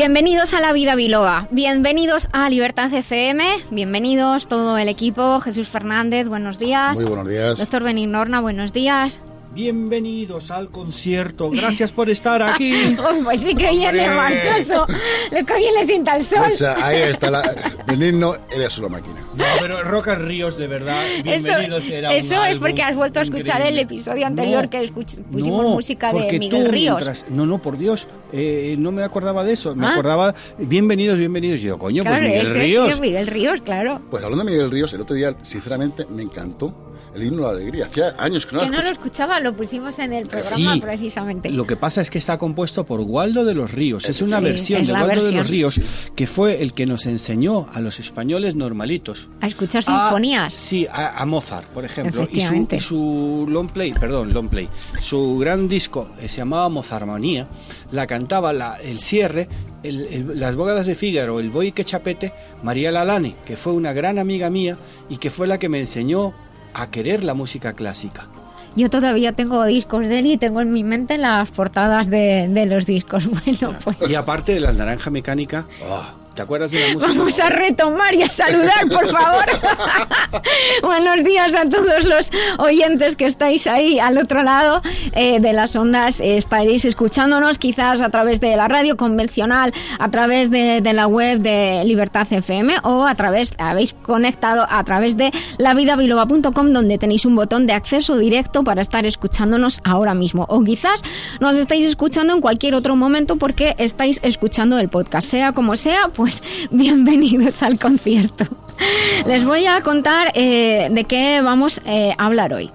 Bienvenidos a La Vida Biloba, bienvenidos a Libertad FM, bienvenidos todo el equipo, Jesús Fernández, buenos días. Muy buenos días. Doctor Benignorna, buenos días. Bienvenidos al concierto. Gracias por estar aquí. pues sí que viene manchoso. Lo que bien le sienta el sol. ahí está la Benigno, eres una máquina. No, pero Roca Ríos, de verdad. Bienvenidos. Eso, eso es porque has vuelto a escuchar el episodio anterior que pusimos música de Miguel Ríos. no, no, por Dios. Eh, no me acordaba de eso. Me ah. acordaba. Bienvenidos, bienvenidos. Y yo, coño, pues Miguel Ríos. Es Miguel Ríos, claro. Pues hablando de Miguel Ríos, el otro día, sinceramente, me encantó el himno de la alegría. Hacía años que no, que no lo escuchaba, lo pusimos en el programa precisamente. Lo que pasa es que está compuesto por Waldo de los Ríos. Es una versión de Waldo de los Ríos que fue el que nos enseñó a los españoles normalitos a escuchar sinfonías. sí, a, Mozart, por ejemplo. Y su, su, long play, perdón, long play, su gran disco eh, se llamaba Mozarmanía. La cantaba la, el cierre las bogadas de Fígaro, el Boy que chapete, María Lalane, que fue una gran amiga mía y que fue la que me enseñó a querer la música clásica. Yo todavía tengo discos de él y tengo en mi mente las portadas de, los discos. Bueno, pues. Y aparte de la naranja mecánica, oh, ¿Te acuerdas de la música? Vamos a retomar y a saludar, por favor. Buenos días a todos los oyentes que estáis ahí al otro lado eh, de las ondas. estaréis escuchándonos quizás a través de la radio convencional, a través de, la web de Libertad FM o a través, habéis conectado a través de lavidabiloba.com donde tenéis un botón de acceso directo para estar escuchándonos ahora mismo. O quizás nos estáis escuchando en cualquier otro momento porque estáis escuchando el podcast. Sea como sea, pues bienvenidos al concierto. Les voy a contar eh, de qué vamos eh, a hablar hoy.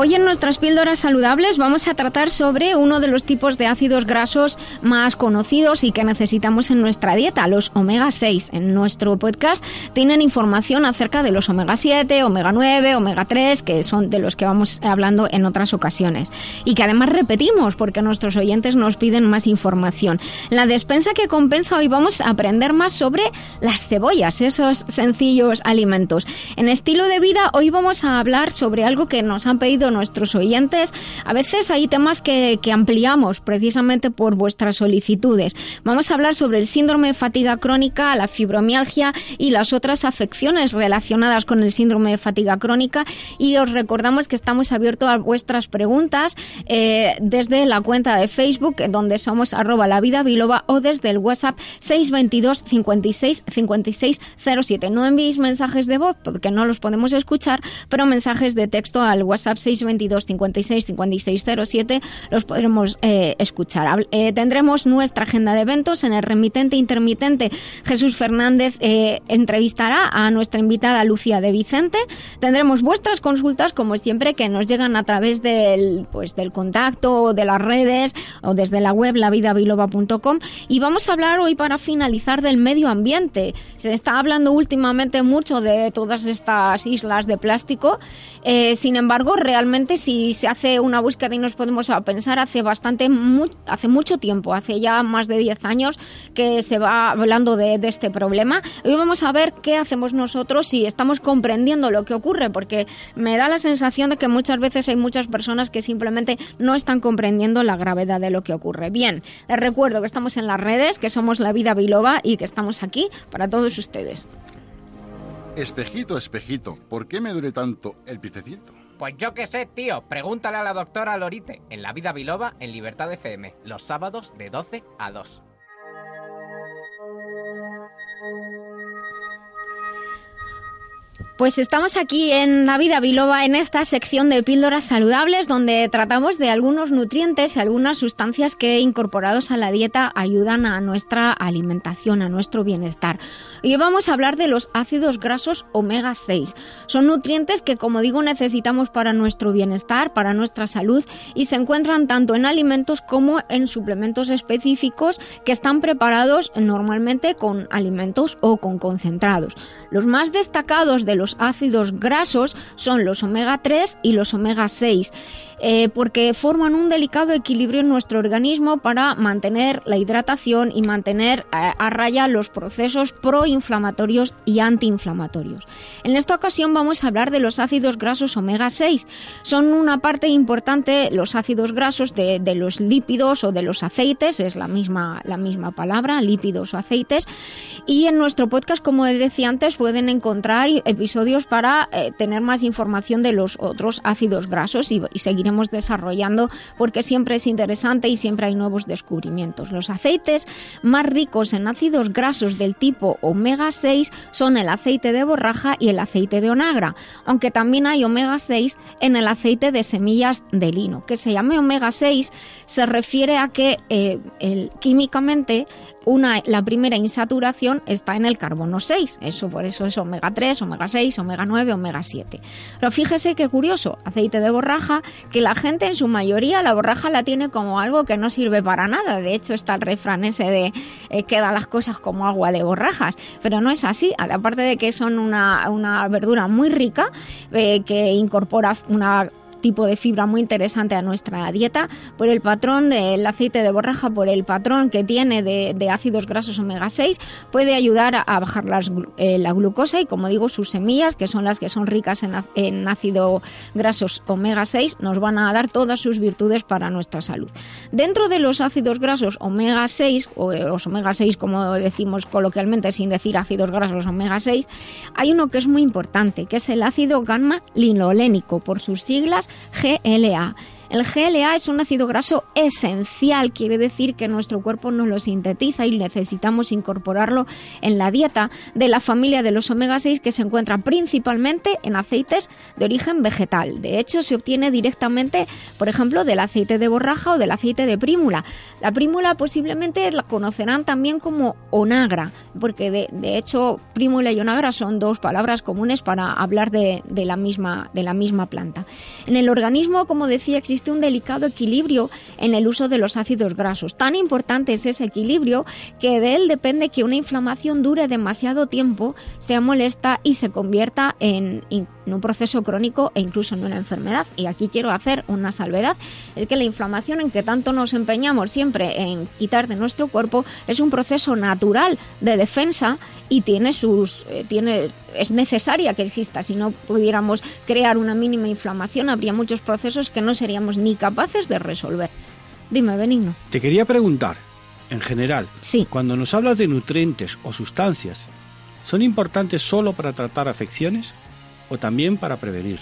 Hoy en nuestras píldoras saludables vamos a tratar sobre uno de los tipos de ácidos grasos más conocidos y que necesitamos en nuestra dieta, los omega 6. En nuestro podcast tienen información acerca de los omega 7, omega 9, omega 3, que son de los que vamos hablando en otras ocasiones. Y que además repetimos porque nuestros oyentes nos piden más información. La despensa que compensa hoy vamos a aprender más sobre las cebollas, esos sencillos alimentos. En estilo de vida hoy vamos a hablar sobre algo que nos han pedido nuestros oyentes. A veces hay temas que, ampliamos precisamente por vuestras solicitudes. Vamos a hablar sobre el síndrome de fatiga crónica, la fibromialgia y las otras afecciones relacionadas con el síndrome de fatiga crónica. Y os recordamos que estamos abiertos a vuestras preguntas eh, desde la cuenta de Facebook, donde somos arroba la vida o desde el WhatsApp 622 56 56 07. No enviéis mensajes de voz porque no los podemos escuchar, pero mensajes de texto al WhatsApp 6 22 56 56 07 los podremos eh, escuchar. Eh, tendremos nuestra agenda de eventos en el remitente intermitente. Jesús Fernández eh, entrevistará a nuestra invitada Lucía de Vicente. Tendremos vuestras consultas, como siempre, que nos llegan a través del, pues, del contacto, de las redes o desde la web lavidabiloba.com. Y vamos a hablar hoy para finalizar del medio ambiente. Se está hablando últimamente mucho de todas estas islas de plástico. sin embargo, realmente si se hace una búsqueda y nos podemos pensar hace bastante, hace mucho tiempo, hace ya más de 10 años que se va hablando de, este problema. Hoy vamos a ver qué hacemos nosotros si estamos comprendiendo lo que ocurre, porque me da la sensación de que muchas veces hay muchas personas que simplemente no están comprendiendo la gravedad de lo que ocurre. Bien, les recuerdo que estamos en las redes, que somos La Vida Biloba y que estamos aquí para todos ustedes. Espejito, espejito, ¿por qué me duele tanto el picecito? Pues yo qué sé, tío. Pregúntale a la doctora Lorite en La Vida Biloba en Libertad FM, los sábados de 12 a 2. Pues estamos aquí en La Vida Biloba en esta sección de píldoras saludables donde tratamos de algunos nutrientes y algunas sustancias que incorporados a la dieta ayudan a nuestra alimentación, a nuestro bienestar. Hoy vamos a hablar de los ácidos grasos omega 6. Son nutrientes que como digo necesitamos para nuestro bienestar, para nuestra salud y se encuentran tanto en alimentos como en suplementos específicos que están preparados normalmente con alimentos o con concentrados. Los más destacados de los ácidos grasos son los omega 3 y los omega 6, eh, porque forman un delicado equilibrio en nuestro organismo para mantener la hidratación y mantener eh, a raya los procesos proinflamatorios y antiinflamatorios. En esta ocasión vamos a hablar de los ácidos grasos omega 6. Son una parte importante los ácidos grasos de, de los lípidos o de los aceites, es la misma, la misma palabra, lípidos o aceites. Y en nuestro podcast, como decía antes, pueden encontrar episodios para eh, tener más información de los otros ácidos grasos y, y, seguiremos desarrollando porque siempre es interesante y siempre hay nuevos descubrimientos. Los aceites más ricos en ácidos grasos del tipo omega 6 son el aceite de borraja y el aceite de onagra, aunque también hay omega 6 en el aceite de semillas de lino. Que se llame omega 6 se refiere a que eh, el, químicamente una, la primera insaturación está en el carbono 6, eso por eso es omega 3, omega 6, omega 9, omega 7. Pero fíjese qué curioso, aceite de borraja, que la gente en su mayoría la borraja la tiene como algo que no sirve para nada. De hecho está el refrán ese de eh, queda las cosas como agua de borrajas, pero no es así. Aparte de que son una, una verdura muy rica, eh, que incorpora una tipo de fibra muy interesante a nuestra dieta por el patrón del aceite de borraja, por el patrón que tiene de, ácidos grasos omega 6, puede ayudar a, bajar eh, la glucosa y como digo, sus semillas, que son las que son ricas en, en ácido grasos omega 6, nos van a dar todas sus virtudes para nuestra salud. Dentro de los ácidos grasos omega 6, o eh, los omega 6 como decimos coloquialmente sin decir ácidos grasos omega 6, hay uno que es muy importante, que es el ácido gamma linolénico, por sus siglas GLA. El GLA es un ácido graso esencial, quiere decir que nuestro cuerpo no lo sintetiza y necesitamos incorporarlo en la dieta de la familia de los omega 6 que se encuentra principalmente en aceites de origen vegetal. De hecho, se obtiene directamente, por ejemplo, del aceite de borraja o del aceite de prímula. La prímula posiblemente la conocerán también como onagra, porque de, hecho prímula y onagra son dos palabras comunes para hablar de, la misma, de la misma planta. En el organismo, como decía, existe existe un delicado equilibrio en el uso de los ácidos grasos. Tan importante es ese equilibrio que de él depende que una inflamación dure demasiado tiempo, sea molesta y se convierta en, un proceso crónico e incluso en una enfermedad. Y aquí quiero hacer una salvedad, es que la inflamación en que tanto nos empeñamos siempre en quitar de nuestro cuerpo es un proceso natural de defensa y tiene sus eh, tiene es necesaria que exista si no pudiéramos crear una mínima inflamación habría muchos procesos que no ni capaces de resolver dime Benigno te quería preguntar en general sí. cuando nos hablas de nutrientes o sustancias son importantes solo para tratar afecciones o también para prevenir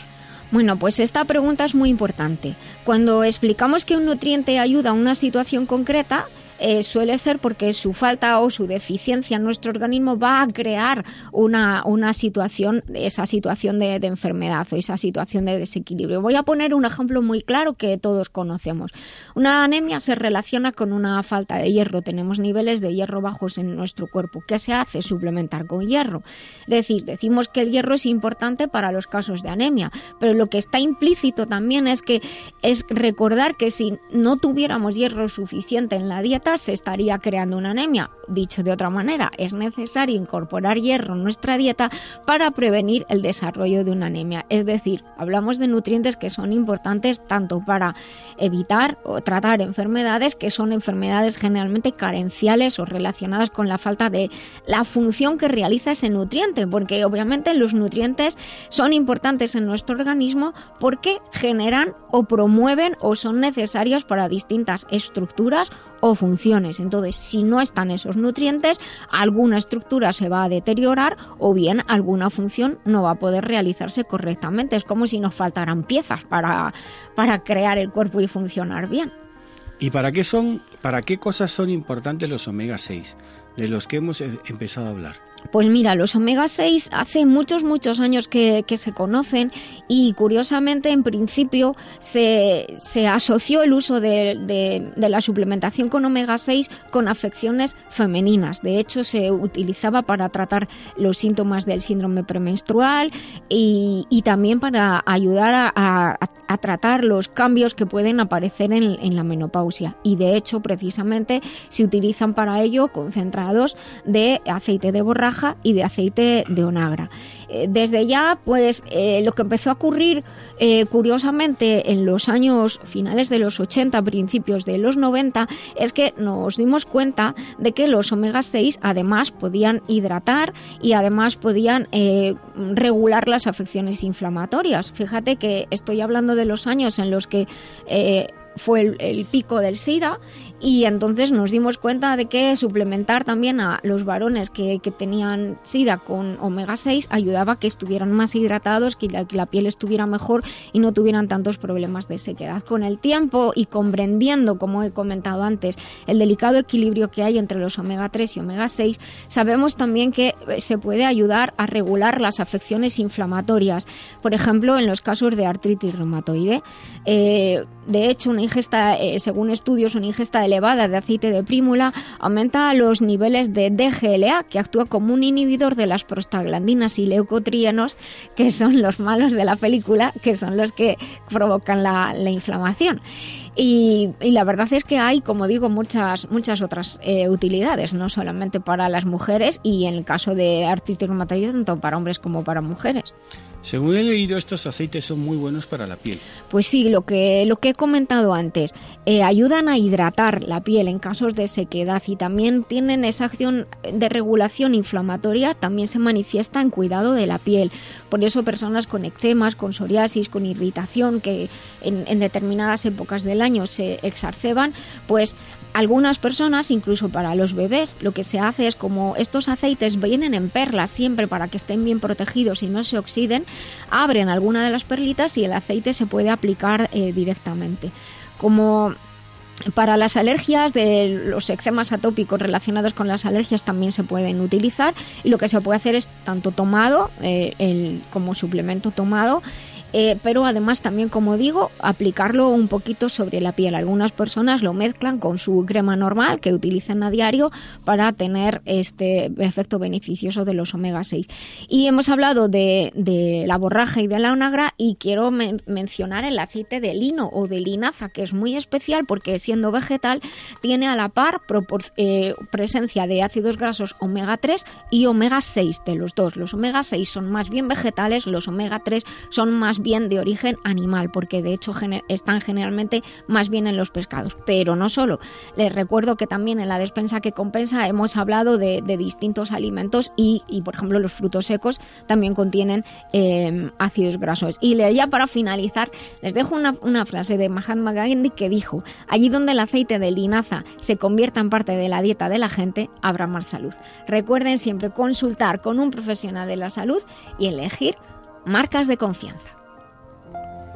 bueno, pues esta pregunta es muy importante. Cuando explicamos que un nutriente ayuda a una situación concreta, eh, suele ser porque su falta o su deficiencia en nuestro organismo va a crear una, una situación, esa situación de, enfermedad o esa situación de desequilibrio. Voy a poner un ejemplo muy claro que todos conocemos. Una anemia se relaciona con una falta de hierro. Tenemos niveles de hierro bajos en nuestro cuerpo. ¿Qué se hace? Suplementar con hierro. Es decir, decimos que el hierro es importante para los casos de anemia, pero lo que está implícito también es que es recordar que si no tuviéramos hierro suficiente en la dieta, se estaría creando una anemia. Dicho de otra manera, es necesario incorporar hierro en nuestra dieta para prevenir el desarrollo de una anemia. Es decir, hablamos de nutrientes que son importantes tanto para evitar o tratar enfermedades que son enfermedades generalmente carenciales o relacionadas con la falta de la función que realiza ese nutriente, porque obviamente los nutrientes son importantes en nuestro organismo porque generan o promueven o son necesarios para distintas estructuras o funciones. Entonces, si no están esos nutrientes, alguna estructura se va a deteriorar o bien alguna función no va a poder realizarse correctamente. Es como si nos faltaran piezas para, para crear el cuerpo y funcionar bien. ¿Y para qué son, para qué cosas son importantes los omega 6 de los que hemos eh, empezado a hablar? Pues mira, los omega 6 hace muchos, muchos años que, se conocen y curiosamente en principio se, asoció el uso de, la suplementación con omega 6 con afecciones femeninas. De hecho, se utilizaba para tratar los síntomas del síndrome premenstrual y, también para ayudar a, tratar los cambios que pueden aparecer en la menopausia. Y de hecho, precisamente se utilizan para ello concentrados de aceite de borraja y de aceite de onagra. Eh, desde ya, pues eh, lo que empezó a ocurrir eh, curiosamente en los años finales de los 80, principios de los 90, es que nos dimos cuenta de que los omega 6 además podían hidratar y además podían regular las afecciones inflamatorias. Fíjate que estoy hablando de los años en los que fue el, pico del SIDA y entonces nos dimos cuenta de que suplementar también a los varones que, tenían SIDA con omega 6 ayudaba a que estuvieran más hidratados, que la, que la, piel estuviera mejor y no tuvieran tantos problemas de sequedad. Con el tiempo y comprendiendo, como he comentado antes, el delicado equilibrio que hay entre los omega 3 y omega 6, sabemos también que eh, se puede ayudar a regular las afecciones inflamatorias, por ejemplo, en los casos de artritis reumatoide. Eh, de hecho, una ingesta, eh, según estudios, una ingesta elevada de aceite de prímula aumenta los niveles de DGLA, que actúa como un inhibidor de las prostaglandinas y leucotrienos, que son los malos de la película, que son los que provocan la, inflamación. Y, la verdad es que hay, como digo, muchas, muchas otras eh, utilidades, no solamente para las mujeres y en el caso de artritis reumatoide, tanto para hombres como para mujeres. Según he leído, estos aceites son muy buenos para la piel. Pues sí, lo que, lo que he comentado antes, eh, ayudan a hidratar la piel en casos de sequedad y también tienen esa acción de regulación inflamatoria, también se manifiesta en cuidado de la piel. Por eso personas con eczemas, con psoriasis, con irritación, que en, en determinadas épocas del año se exacerban, pues algunas personas, incluso para los bebés, lo que se hace es como estos aceites vienen en perlas siempre para que estén bien protegidos y no se oxiden, abren alguna de las perlitas y el aceite se puede aplicar eh, directamente. Como para las alergias de los eczemas atópicos relacionados con las alergias también se pueden utilizar y lo que se puede hacer es tanto tomado eh, como suplemento tomado eh, pero además también, como digo, aplicarlo un poquito sobre la piel. Algunas personas lo mezclan con su crema normal que utilizan a diario para tener este efecto beneficioso de los omega 6. Y hemos hablado de, la borraja y de la onagra y quiero mencionar el aceite de lino o de linaza, que es muy especial porque siendo vegetal tiene a la par eh, presencia de ácidos grasos omega 3 y omega 6 de los dos. Los omega 6 son más bien vegetales, los omega 3 son más bien de origen animal, porque de hecho están generalmente más bien en los pescados. Pero no solo. Les recuerdo que también en la despensa que compensa hemos hablado de, distintos alimentos y, por ejemplo, los frutos secos también contienen em, ácidos grasos. Y ya para finalizar, les dejo una, frase de Mahatma Gandhi que dijo, allí donde el aceite de linaza se convierta en parte de la dieta de la gente, habrá más salud. Recuerden siempre consultar con un profesional de la salud y elegir marcas de confianza.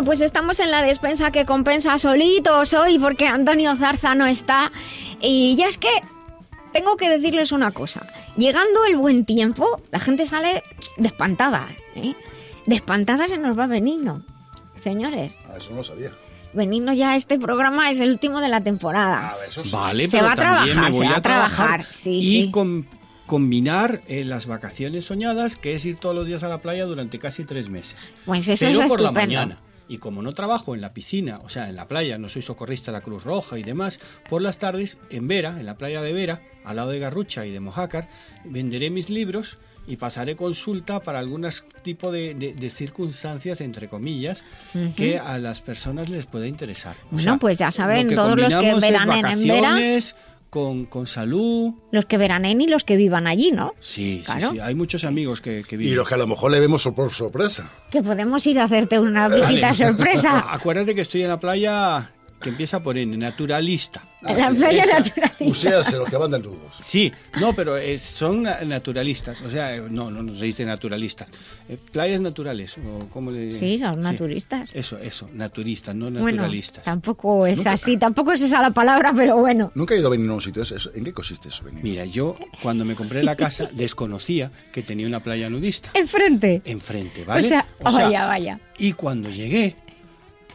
Bueno, pues estamos en la despensa que compensa solitos hoy porque Antonio Zarza no está. Y ya es que tengo que decirles una cosa. Llegando el buen tiempo, la gente sale despantada. ¿eh? Despantada se nos va Benigno. Señores. Ah, eso no sabía. Benigno ya este programa es el último de la temporada. Ah, vale, se va a trabajar, se va a trabajar. y combinar eh, las vacaciones soñadas, que es ir todos los días a la playa durante casi tres meses. Pues eso Pero por la mañana. Y como no trabajo en la piscina, o sea, en la playa, no soy socorrista de la Cruz Roja y demás, por las tardes en Vera, en la playa de Vera, al lado de Garrucha y de Mojácar, venderé mis libros y pasaré consulta para algunos tipo de, circunstancias, entre comillas, que a las personas les puede interesar. bueno, pues ya saben, todos los que veranen en Vera con, con salud. Los que veranen y los que vivan allí, ¿no? Sí, sí, sí. Hay muchos amigos que, que viven. Y los que a lo mejor le vemos por sorpresa. Que podemos ir a hacerte una visita sorpresa. Acuérdate que estoy en la playa que empieza por N, naturalista. la playa naturalista. se los que van desnudos. Sí, no, pero son naturalistas, o sea, no, no, se dice naturalistas. Eh, playas naturales, o ¿cómo le Sí, son naturistas. Eso, eso, naturistas, no naturalistas. Bueno, tampoco es así, tampoco es esa la palabra, pero bueno. Nunca he ido a venir a un sitio, ¿en qué consiste eso? Venir? Mira, yo cuando me compré la casa desconocía que tenía una playa nudista. ¿Enfrente? Enfrente, ¿vale? O sea, vaya, vaya. Y cuando llegué,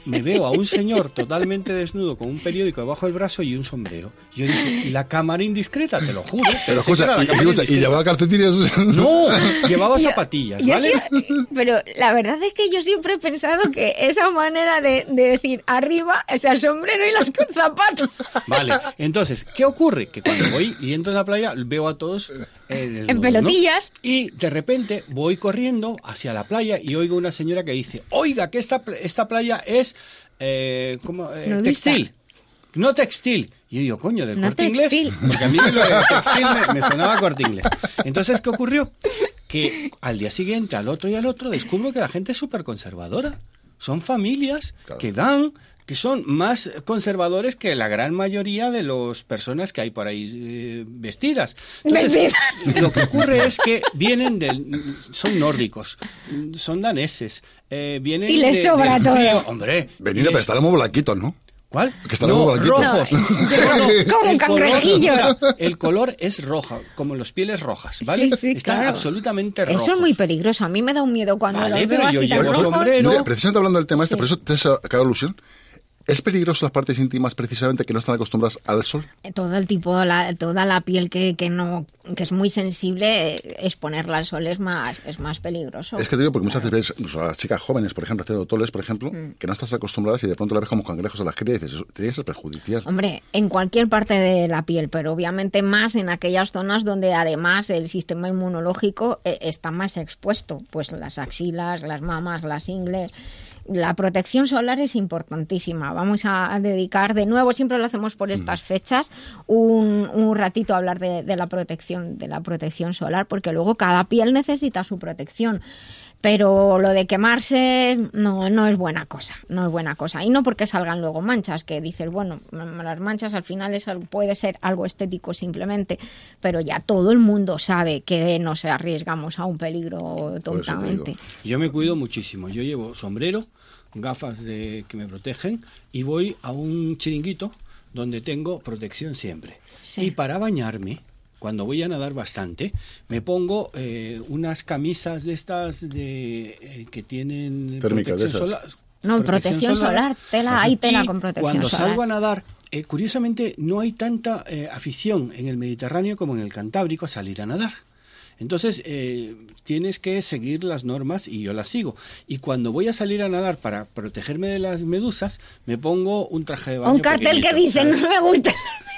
me veo a un señor totalmente desnudo con un periódico debajo del brazo y un sombrero. Yo dije, la cámara indiscreta, te lo juro. Pero escucha, y, y, llevaba calcetines. No, llevaba zapatillas, ¿vale? pero la verdad es que yo siempre he pensado que esa manera de, decir arriba es el sombrero y los zapatos. Vale, entonces, ¿qué ocurre? Que cuando voy y entro en la playa veo a todos eh, en pelotillas. Y de repente voy corriendo hacia la playa y oigo una señora que dice, oiga, que esta, esta playa es eh, como, eh, textil. No textil. Y yo digo, coño, del corte inglés. Porque a mí lo de textil me, sonaba corte inglés. Entonces, ¿qué ocurrió? Que al día siguiente, al otro y al otro, descubro que la gente es súper conservadora. Son familias que dan que son más conservadores que la gran mayoría de las personas que hay por ahí eh, vestidas. Entonces, lo que ocurre es que vienen del, son nórdicos, son daneses, eh, vienen y les sobra todo. Hombre, venido, pero estarán muy blanquitos, ¿no? ¿Cuál? Que están muy rojos. como el color, el color es rojo, como los pieles rojas, ¿vale? Sí, sí, Están absolutamente rojos. Eso es muy peligroso. A mí me da un miedo cuando vale, lo veo pero yo así llevo sombrero. precisamente hablando del tema este, por eso te has alusión. ¿Es peligroso las partes íntimas precisamente que no están acostumbradas al sol? Eh, todo el tipo, la, toda la piel que, que, no que es muy sensible, eh, exponerla al sol es más es más peligroso. Es que te digo porque muchas veces ves a las chicas jóvenes, por ejemplo, haciendo toles, por ejemplo, mm. que no estás acostumbradas y de pronto la ves como cangrejos a las crías y dices, tiene que ser perjudicial. Hombre, en cualquier parte de la piel, pero obviamente más en aquellas zonas donde además el sistema inmunológico eh, está más expuesto, pues las axilas, las mamas, las ingles la protección solar es importantísima. Vamos a dedicar de nuevo, siempre lo hacemos por estas fechas, un, un ratito a hablar de, de, la protección, de la protección solar, porque luego cada piel necesita su protección. Pero lo de quemarse no, no es buena cosa, no es buena cosa. Y no porque salgan luego manchas, que dices, bueno, las manchas al final es, puede ser algo estético simplemente, pero ya todo el mundo sabe que nos arriesgamos a un peligro totalmente. Yo me cuido muchísimo, yo llevo sombrero, gafas de, que me protegen y voy a un chiringuito donde tengo protección siempre. Y para bañarme, cuando voy a nadar bastante, me pongo eh, unas camisas de estas de eh, que tienen protección solar. No, protección, solar, tela, hay tela con protección cuando solar. salgo a nadar, eh, curiosamente no hay tanta afición en el Mediterráneo como en el Cantábrico a salir a nadar. Entonces, eh, tienes que seguir las normas y yo las sigo. Y cuando voy a salir a nadar para protegerme de las medusas, me pongo un traje de baño. Un cartel que dice, no me gusta.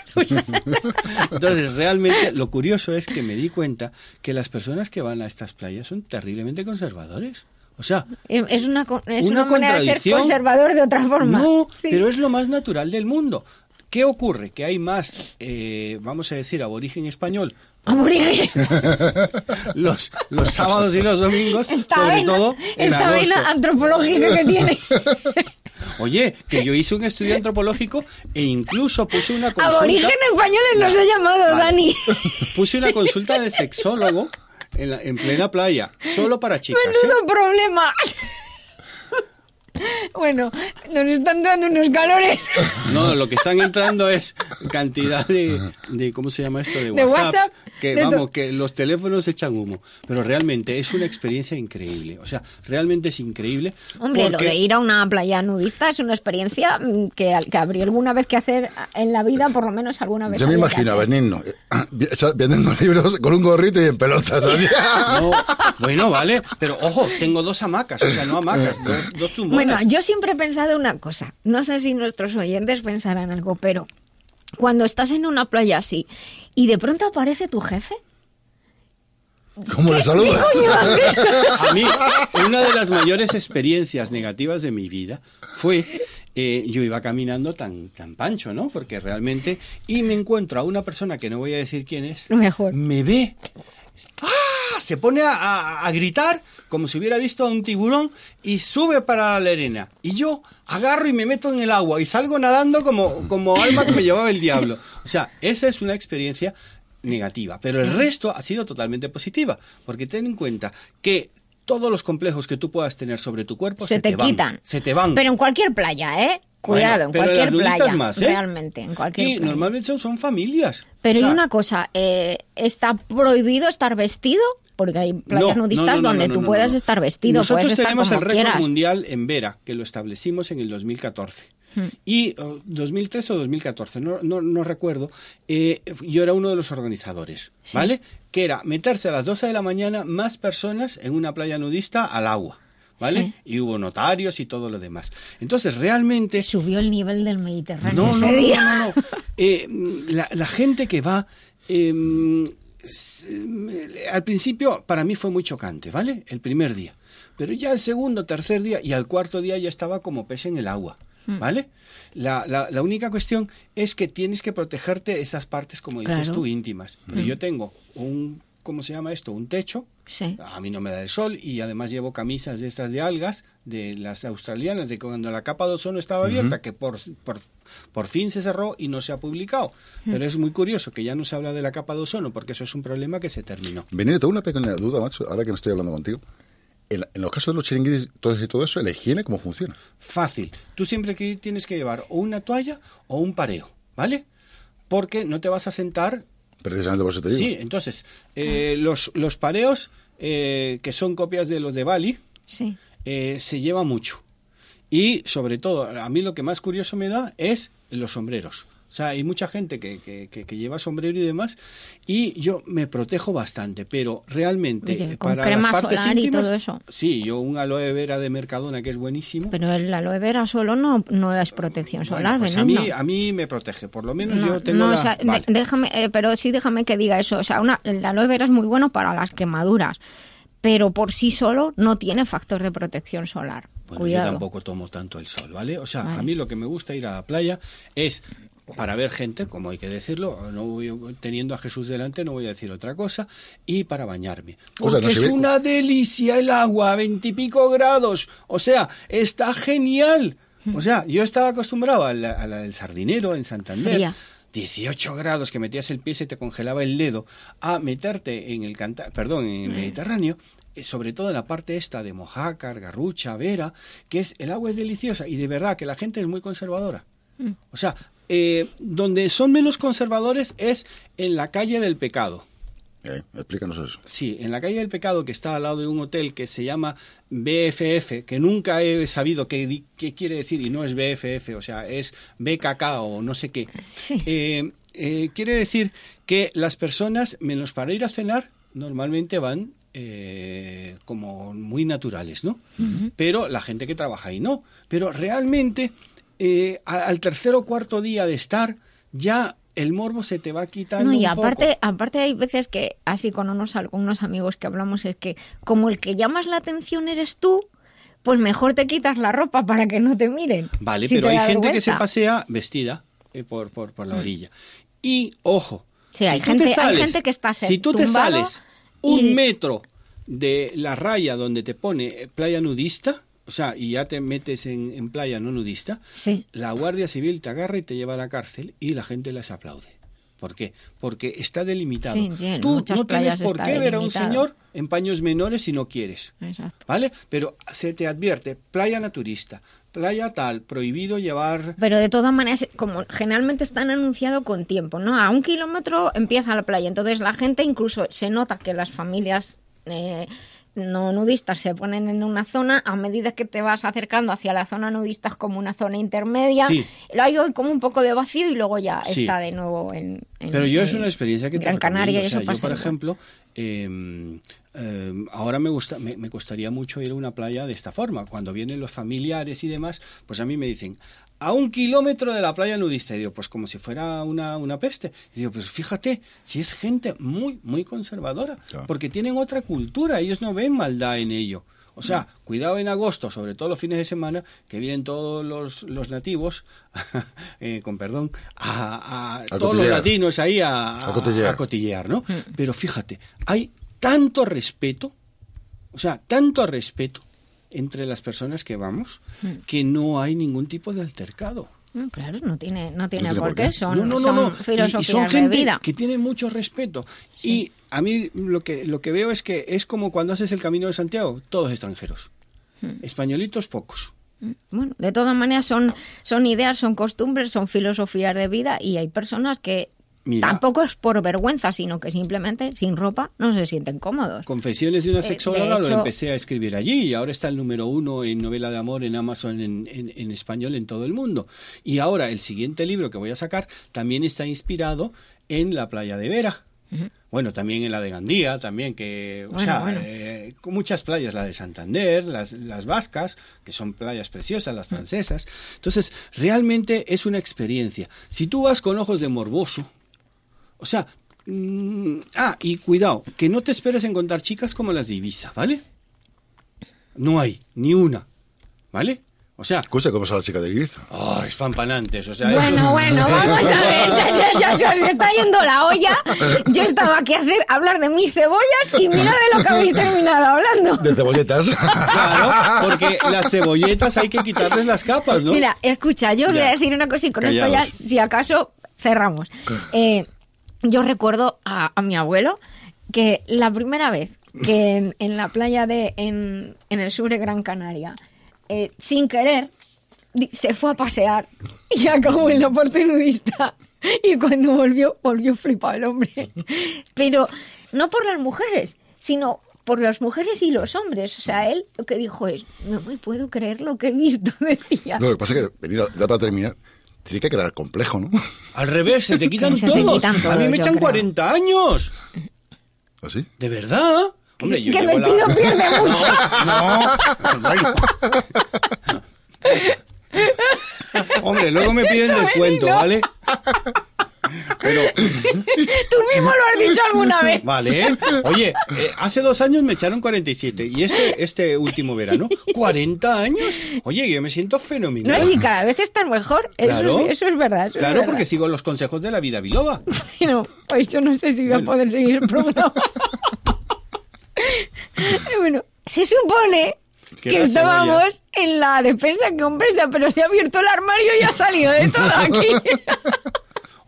Entonces, realmente lo curioso es que me di cuenta que las personas que van a estas playas son terriblemente conservadores. O sea, es una, es una, manera de ser conservador de otra forma. No, pero es lo más natural del mundo. ¿Qué ocurre? Que hay más, eh, vamos a decir, aborigen español los, los sábados y los domingos, sobre todo en esta vaina antropológica que tiene. Oye, que yo hice un estudio antropológico e incluso puse una consulta. Aborigen españoles los he llamado, Dani. Puse una consulta de sexólogo en, en plena playa, solo para chicas. Menudo ¿eh? problema. Bueno, nos están dando unos calores. No, lo que están entrando es cantidad de, de ¿cómo se llama esto? De, WhatsApp, que vamos, que los teléfonos echan humo. Pero realmente es una experiencia increíble. O sea, realmente es increíble. Hombre, lo de ir a una playa nudista es una experiencia mm, que, que habría alguna vez que hacer en la vida, por lo menos alguna vez. Yo me imagino a Benigno eh, vendiendo libros con un gorrito y en pelotas. No, bueno, vale, pero ojo, tengo dos hamacas, o sea, no hamacas, dos, dos Bueno, yo siempre he pensado una cosa, no sé si nuestros oyentes pensarán algo, pero cuando estás en una playa así y de pronto aparece tu jefe ¿Cómo le saluda? A mí, una de las mayores experiencias negativas de mi vida fue eh, yo iba caminando tan, tan pancho, ¿no? Porque realmente, y me encuentro a una persona que no voy a decir quién es, Mejor. me ve, ¡ah! Se pone a, a, gritar como si hubiera visto a un tiburón y sube para la arena. Y yo agarro y me meto en el agua y salgo nadando como, como alma que me llevaba el diablo. O sea, esa es una experiencia negativa, pero el resto ha sido totalmente positiva, porque ten en cuenta que todos los complejos que tú puedas tener sobre tu cuerpo se, te, quitan. se te van. Pero en cualquier playa, ¿eh? Cuidado, en cualquier playa. Más, ¿eh? Realmente, en cualquier Y normalmente son, familias. Pero hay una cosa, eh, ¿está prohibido estar vestido? Porque hay playas nudistas donde tú puedes estar vestido. Nosotros puedes tenemos estar el récord mundial en Vera, que lo establecimos en el 2014. Y 2013 o 2014, no, no, no recuerdo, eh, yo era uno de los organizadores, ¿vale? Que era meterse a las 12 de la mañana más personas en una playa nudista al agua. ¿Vale? Y hubo notarios y todo lo demás. Entonces, realmente... Subió el nivel del Mediterráneo no, ese no, día. No, no, no. Eh, la, la, gente que va... Eh, al principio para mí fue muy chocante, ¿vale? El primer día. Pero ya el segundo, tercer día y al cuarto día ya estaba como pez en el agua. ¿Vale? La, la, la, única cuestión es que tienes que protegerte esas partes, como dices Claro. tú, íntimas. Pero yo tengo un, ¿cómo se llama esto? Un techo. Sí. A mí no me da el sol y además llevo camisas de estas de algas, de las australianas, de cuando la capa de ozono estaba abierta, que por, por, por fin se cerró y no se ha publicado. Pero es muy curioso que ya no se habla de la capa de ozono porque eso es un problema que se terminó. Benito, tengo una pequeña duda, macho, ahora que me estoy hablando contigo. En, en los casos de los chiringuitos todo y todo eso, ¿la higiene cómo funciona? Fácil. Tú siempre que tienes que llevar o una toalla o un pareo, ¿vale? Porque no te vas a sentar Precisamente por eso te digo. Sí, entonces, eh, los, los pareos, eh, que son copias de los de Bali, Sí. eh, se lleva mucho. Y sobre todo, a mí lo que más curioso me da es los sombreros. O sea, hay mucha gente que, que, que- que lleva sombrero y demás, y yo me protejo bastante, pero realmente Oye, eh, con para crema las partes solar y íntimas, todo eso. sí, yo un aloe vera de Mercadona que es buenísimo. Pero el aloe vera solo no, no es protección Bueno, solar, pues a mí, a mí me protege, por lo menos No, yo tengo no, la- o sea, vale. déjame, eh, pero sí déjame que diga eso. O sea, una, el aloe vera es muy bueno para las quemaduras, pero por sí solo no tiene factor de protección solar. Bueno, Cuidado. yo tampoco tomo tanto el sol, ¿vale? O sea, Vale. a mí lo que me gusta ir a la playa es para ver gente, como hay que decirlo, no voy, teniendo a Jesús delante no voy a decir otra cosa, y para bañarme. O sea, Porque no se es ve- una delicia el agua, a veintipico grados, o sea, está genial. O sea, yo estaba acostumbrado al, al- al sardinero en Santander. Fría. 18 grados que metías el pie y se te congelaba el dedo a meterte en el canta perdón en el Mediterráneo eh, sobre todo en la parte esta de Mojácar, Garrucha, Vera, que es el agua es deliciosa y de verdad que la gente es muy conservadora. O sea, eh, donde son menos conservadores es en la calle del pecado. Eh, explícanos eso. Sí, en la calle del pecado que está al lado de un hotel que se llama BFF, que nunca he sabido qué, quiere decir y no es BFF, o sea, es BKK o no sé qué. Eh, eh, quiere decir que las personas, menos para ir a cenar, normalmente van eh, como muy naturales, ¿no? Pero la gente que trabaja ahí no. Pero realmente, eh, al tercer o cuarto día de estar, ya el morbo se te va quitando. No, y un poco. aparte, aparte hay veces que, así con unos, algunos amigos que hablamos, es que como el que llamas la atención eres tú, pues mejor te quitas la ropa para que no te miren. Vale, si pero hay gente que se pasea vestida eh, por, por, por la orilla. Y, ojo, Sí, hay tú gente- te hay gente que está Si tú te sales un y- metro de la raya donde te pone playa nudista, o sea, y ya te metes en, en playa no nudista, Sí. la Guardia Civil te agarra y te lleva a la cárcel y la gente les aplaude. ¿Por qué? Porque está delimitado. Sí, Tú no tienes por qué ver a un señor en paños menores si no quieres. Exacto. ¿Vale? Pero se te advierte, playa naturista, playa tal, prohibido llevar... Pero de todas maneras, como generalmente están anunciado con tiempo, ¿no? A un kilómetro empieza la playa. Entonces la gente incluso se nota que las familias eh, no nudistas se ponen en una zona, a medida que te vas acercando hacia la zona nudista es como una zona intermedia. Sí. Hay como un poco de vacío y luego ya Sí. está de nuevo en... en- Pero yo es una experiencia que te Gran Canaria recomiendo. O sea, eso yo, por ejemplo, eh, eh, ahora me gusta, me, me costaría mucho ir a una playa de esta forma. Cuando vienen los familiares y demás, pues a mí me dicen, a un kilómetro de la playa nudista. Y digo, pues como si fuera una, una peste. Y digo, pues fíjate, si es gente muy, muy conservadora, porque tienen otra cultura, ellos no ven maldad en ello. O sea, cuidado en agosto, sobre todo los fines de semana, que vienen todos los, los nativos, eh, con perdón, a, todos los latinos ahí a, a, cotillear. ¿no? Mm. Pero fíjate, hay tanto respeto, o sea, tanto respeto entre las personas que vamos, mm. que no hay ningún tipo de altercado. claro, no tiene, no tiene, por qué. Son, gente que tiene mucho respeto. Y a mí lo que, lo que veo es que es como cuando haces el Camino de Santiago, todos extranjeros. Hmm. Españolitos pocos. Bueno, de todas maneras son, son ideas, son costumbres, son filosofías de vida y hay personas que tampoco es por vergüenza, sino que simplemente sin ropa no se sienten cómodos. Confesiones de una eh, sexóloga lo empecé a escribir allí y ahora está el número uno en novela de amor en Amazon en, en, español en todo el mundo. Y ahora el siguiente libro que voy a sacar también está inspirado en la playa de Vera. Bueno, también en la de Gandía, también que, o sea, eh, con muchas playas, la de Santander, las, las vascas, que son playas preciosas, las francesas. Entonces, realmente es una experiencia. Si tú vas con ojos de morboso, o sea, mm, ah, y cuidado, que no te esperes encontrar chicas como las de Ibiza, ¿vale? No hay, ni una, ¿vale? O sea. Escucha cómo es la chica de Ibiza. Oh, espampanantes. O sea, bueno, bueno, vamos a ver. Ya, ya, ya, se está yendo la olla. Yo estaba aquí a hacer, hablar de mis cebollas y mira de lo que habéis terminado hablando. De cebolletas. Claro, porque las cebolletas hay que quitarles las capas, ¿no? Mira, escucha, yo os voy a decir una cosa y con esto ya, si acaso, cerramos. Eh, yo recuerdo a, a, mi abuelo que la primera vez que en, la playa de en, en el sur de Gran Canaria eh, sin querer, se fue a pasear y acabó en la parte nudista. Y cuando volvió, volvió flipado el hombre. Pero no por las mujeres, sino por las mujeres y los hombres. O sea, él lo que dijo es, no me puedo creer lo que he visto, decía. No, lo que pasa es que, ya para terminar, tiene que quedar complejo, ¿no? Al revés, se te quitan todos. a mí me echan 40 años. ¿Ah, sí? ¿De verdad? Hombre, yo que el vestido pierde mucho. No, Hombre, luego me piden descuento, ¿vale? Pero... Tú mismo lo has dicho alguna vez. Vale. Oye, eh, hace dos años me echaron 47 y este, este último verano, 40 años. Oye, yo me siento fenomenal. No, sí, cada vez estás mejor. Eso, es, eso es verdad. claro, porque sigo los consejos de la vida biloba. No, pues yo no sé si voy a poder seguir el programa. bueno, se supone que estábamos en la defensa compresa, pero se ha abierto el armario y ha salido de todo aquí.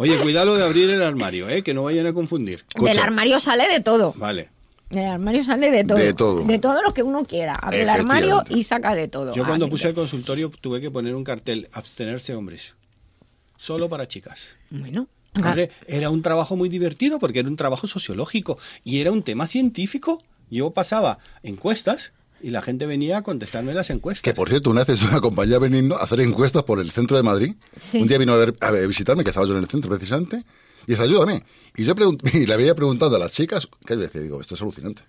Oye, cuidado de abrir el armario, ¿eh? que no vayan a confundir. Del armario sale de todo. Vale. Del armario sale de todo. De todo. De todo lo que uno quiera. Abre el armario y saca de todo. Yo cuando puse el consultorio tuve que poner un cartel, abstenerse hombres. Solo para chicas. Bueno. era un trabajo muy divertido porque era un trabajo sociológico y era un tema científico. Yo pasaba encuestas y la gente venía a contestarme las encuestas. Que por cierto, una vez una compañía veniendo a hacer encuestas por el centro de Madrid. Un día vino a, ver, a, visitarme, que estaba yo en el centro precisamente, y dice, ayúdame. Y yo y le había preguntado a las chicas, ¿qué le decía? Digo, esto es alucinante.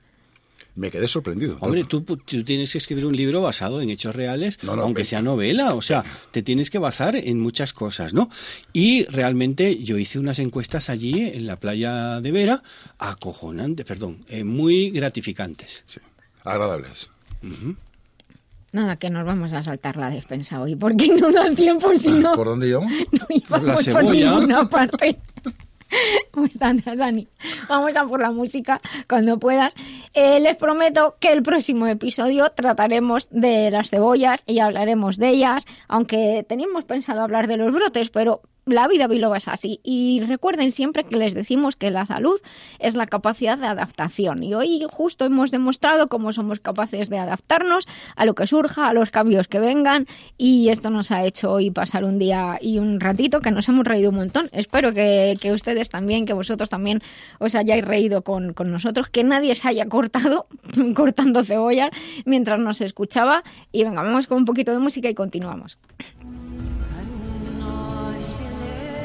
Me quedé sorprendido. Hombre, tú, tienes que escribir un libro basado en hechos reales, aunque sea novela, o sea, te tienes que basar en muchas cosas, ¿no? Y realmente yo hice unas encuestas allí en la playa de Vera, acojonantes, perdón, eh, muy gratificantes. Sí, agradables. Nada, que nos vamos a saltar la despensa hoy, porque no da tiempo si no. ¿Por dónde yo? No íbamos por, por ninguna parte. Pues Dani, vamos a por la música cuando puedas. Eh, les prometo que el próximo episodio trataremos de las cebollas y hablaremos de ellas, aunque teníamos pensado hablar de los brotes, pero la vida biloba es así. Y recuerden siempre que les decimos que la salud es la capacidad de adaptación. Y hoy justo hemos demostrado cómo somos capaces de adaptarnos a lo que surja, a los cambios que vengan. Y esto nos ha hecho hoy pasar un día y un ratito que nos hemos reído un montón. Espero que, ustedes también, que vosotros también os hayáis reído con, con nosotros, que nadie se haya cortado cortando cebollas mientras nos escuchaba. Y venga, vamos con un poquito de música y continuamos.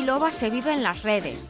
biloba se vive en las redes.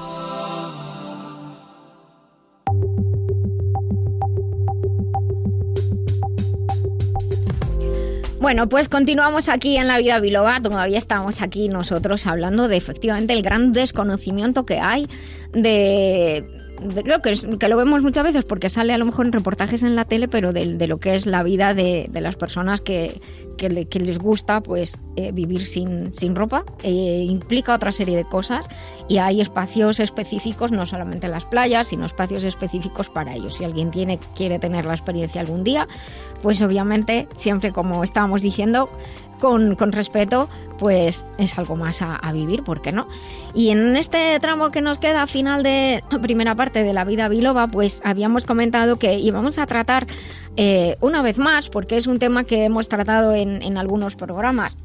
Bueno, pues continuamos aquí en la vida biloba. Todavía estamos aquí nosotros hablando de efectivamente el gran desconocimiento que hay de, creo que, que, lo vemos muchas veces porque sale a lo mejor en reportajes en la tele, pero de, de lo que es la vida de, de las personas que, que, le, que, les gusta pues eh, vivir sin, sin ropa. Eh, implica otra serie de cosas y hay espacios específicos, no solamente en las playas, sino espacios específicos para ellos. Si alguien tiene, quiere tener la experiencia algún día, pues obviamente, siempre como estábamos diciendo, con, con, respeto, pues es algo más a, vivir, ¿por qué no? Y en este tramo que nos queda, final de primera parte de la vida biloba, pues habíamos comentado que íbamos a tratar eh, una vez más, porque es un tema que hemos tratado en, en algunos programas,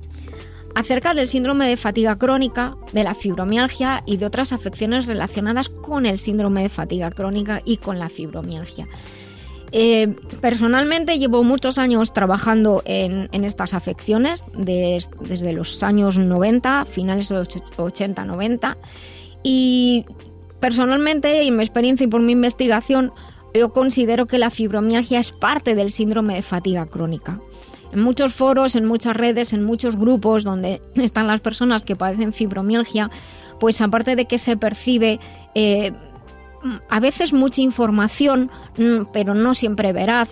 acerca del síndrome de fatiga crónica, de la fibromialgia y de otras afecciones relacionadas con el síndrome de fatiga crónica y con la fibromialgia. Eh, personalmente llevo muchos años trabajando en, estas afecciones, de, desde los años 90, finales de los 80-90, y personalmente, en mi experiencia y por mi investigación, yo considero que la fibromialgia es parte del síndrome de fatiga crónica. En muchos foros, en muchas redes, en muchos grupos donde están las personas que padecen fibromialgia, pues aparte de que se percibe eh, a veces mucha información, pero no siempre veraz,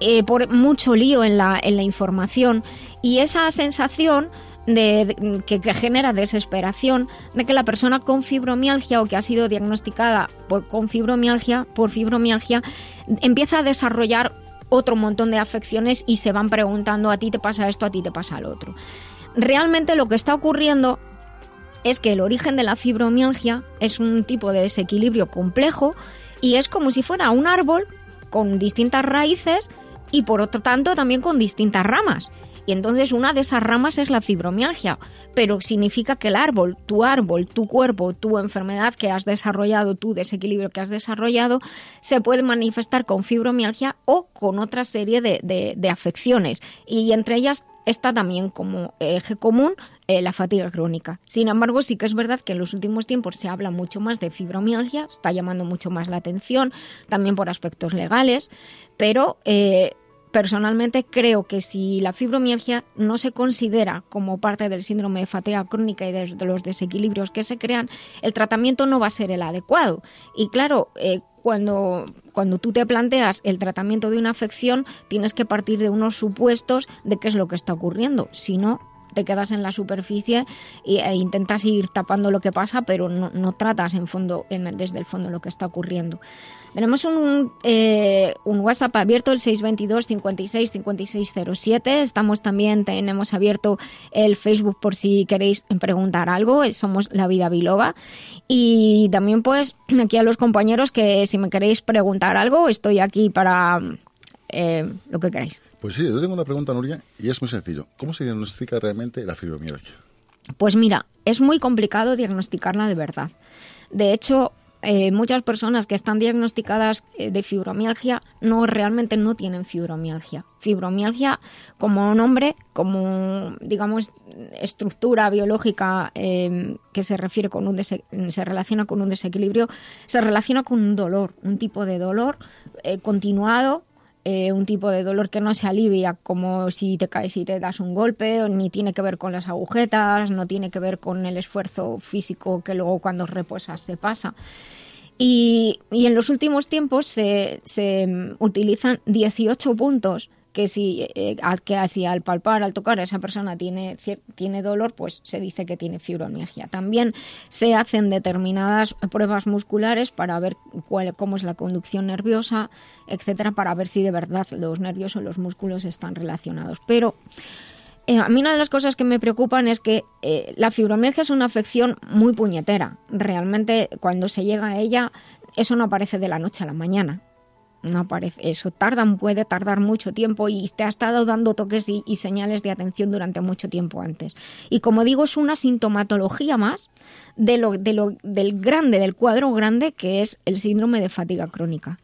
eh, por mucho lío en la, en la información y esa sensación de, de, que, genera desesperación de que la persona con fibromialgia o que ha sido diagnosticada por, con fibromialgia, por fibromialgia empieza a desarrollar otro montón de afecciones y se van preguntando a ti te pasa esto, a ti te pasa lo otro. Realmente lo que está ocurriendo es que el origen de la fibromialgia es un tipo de desequilibrio complejo y es como si fuera un árbol con distintas raíces y por otro tanto también con distintas ramas. Y entonces una de esas ramas es la fibromialgia, pero significa que el árbol, tu árbol, tu cuerpo, tu enfermedad que has desarrollado, tu desequilibrio que has desarrollado, se puede manifestar con fibromialgia o con otra serie de, de, de afecciones. Y entre ellas está también como eje común eh, la fatiga crónica. Sin embargo, sí que es verdad que en los últimos tiempos se habla mucho más de fibromialgia, está llamando mucho más la atención, también por aspectos legales, pero eh, personalmente creo que si la fibromialgia no se considera como parte del síndrome de fatiga crónica y de, los desequilibrios que se crean, el tratamiento no va a ser el adecuado. Y claro, eh, cuando, cuando tú te planteas el tratamiento de una afección, tienes que partir de unos supuestos de qué es lo que está ocurriendo. Si no, te quedas en la superficie e, intentas ir tapando lo que pasa, pero no, no tratas en fondo, en, desde el fondo lo que está ocurriendo. Tenemos un, eh, un, WhatsApp abierto, el 622 56 5607. Estamos también, tenemos abierto el Facebook por si queréis preguntar algo. Somos La Vida Biloba. Y también, pues, aquí a los compañeros que si me queréis preguntar algo, estoy aquí para eh, lo que queráis. Pues sí, yo tengo una pregunta, Nuria, y es muy sencillo. ¿Cómo se diagnostica realmente la fibromialgia? Pues mira, es muy complicado diagnosticarla de verdad. De hecho, eh, muchas personas que están diagnosticadas eh, de fibromialgia no realmente no tienen fibromialgia. Fibromialgia como nombre, como digamos estructura biológica eh, que se refiere con un se relaciona con un desequilibrio, se relaciona con un dolor, un tipo de dolor eh, continuado eh, un tipo de dolor que no se alivia como si te caes y te das un golpe, ni tiene que ver con las agujetas, no tiene que ver con el esfuerzo físico que luego cuando reposas se pasa. Y, y en los últimos tiempos se, se utilizan 18 puntos que si, eh, que así al palpar, al tocar, esa persona tiene, tiene dolor, pues se dice que tiene fibromialgia. También se hacen determinadas pruebas musculares para ver cuál, cómo es la conducción nerviosa, etcétera, para ver si de verdad los nervios o los músculos están relacionados. Pero eh, a mí una de las cosas que me preocupan es que eh, la fibromialgia es una afección muy puñetera. Realmente cuando se llega a ella, eso no aparece de la noche a la mañana no aparece eso tarda puede tardar mucho tiempo y te ha estado dando toques y, señales de atención durante mucho tiempo antes y como digo es una sintomatología más de lo, de lo del grande del cuadro grande que es el síndrome de fatiga crónica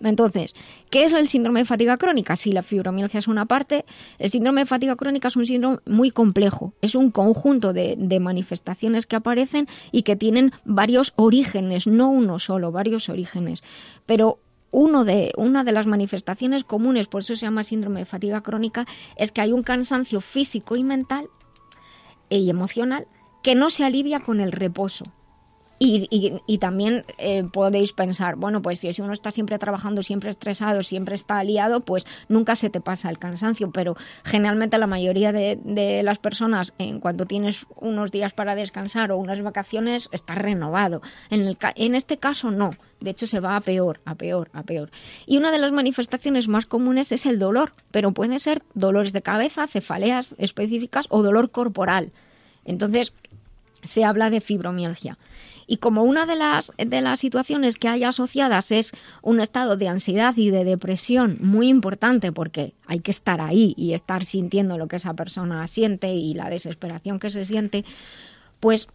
entonces, ¿qué es el síndrome de fatiga crónica? Si la fibromialgia es una parte, el síndrome de fatiga crónica es un síndrome muy complejo. Es un conjunto de, de, manifestaciones que aparecen y que tienen varios orígenes, no uno solo, varios orígenes. Pero uno de, una de las manifestaciones comunes, por eso se llama síndrome de fatiga crónica, es que hay un cansancio físico y mental y emocional que no se alivia con el reposo. Y, también eh, podéis pensar, bueno, pues si uno está siempre trabajando, siempre estresado, siempre está aliado, pues nunca se te pasa el cansancio. Pero generalmente la mayoría de, las personas, en cuanto tienes unos días para descansar o unas vacaciones, está renovado. En, el, en este caso no. De hecho, se va a peor, a peor, a peor. Y una de las manifestaciones más comunes es el dolor, pero puede ser dolores de cabeza, cefaleas específicas o dolor corporal. Entonces, se habla de fibromialgia. Y como una de las, de las situaciones que hay asociadas es un estado de ansiedad y de depresión muy importante, porque hay que estar ahí y estar sintiendo lo que esa persona siente y la desesperación que se siente, pues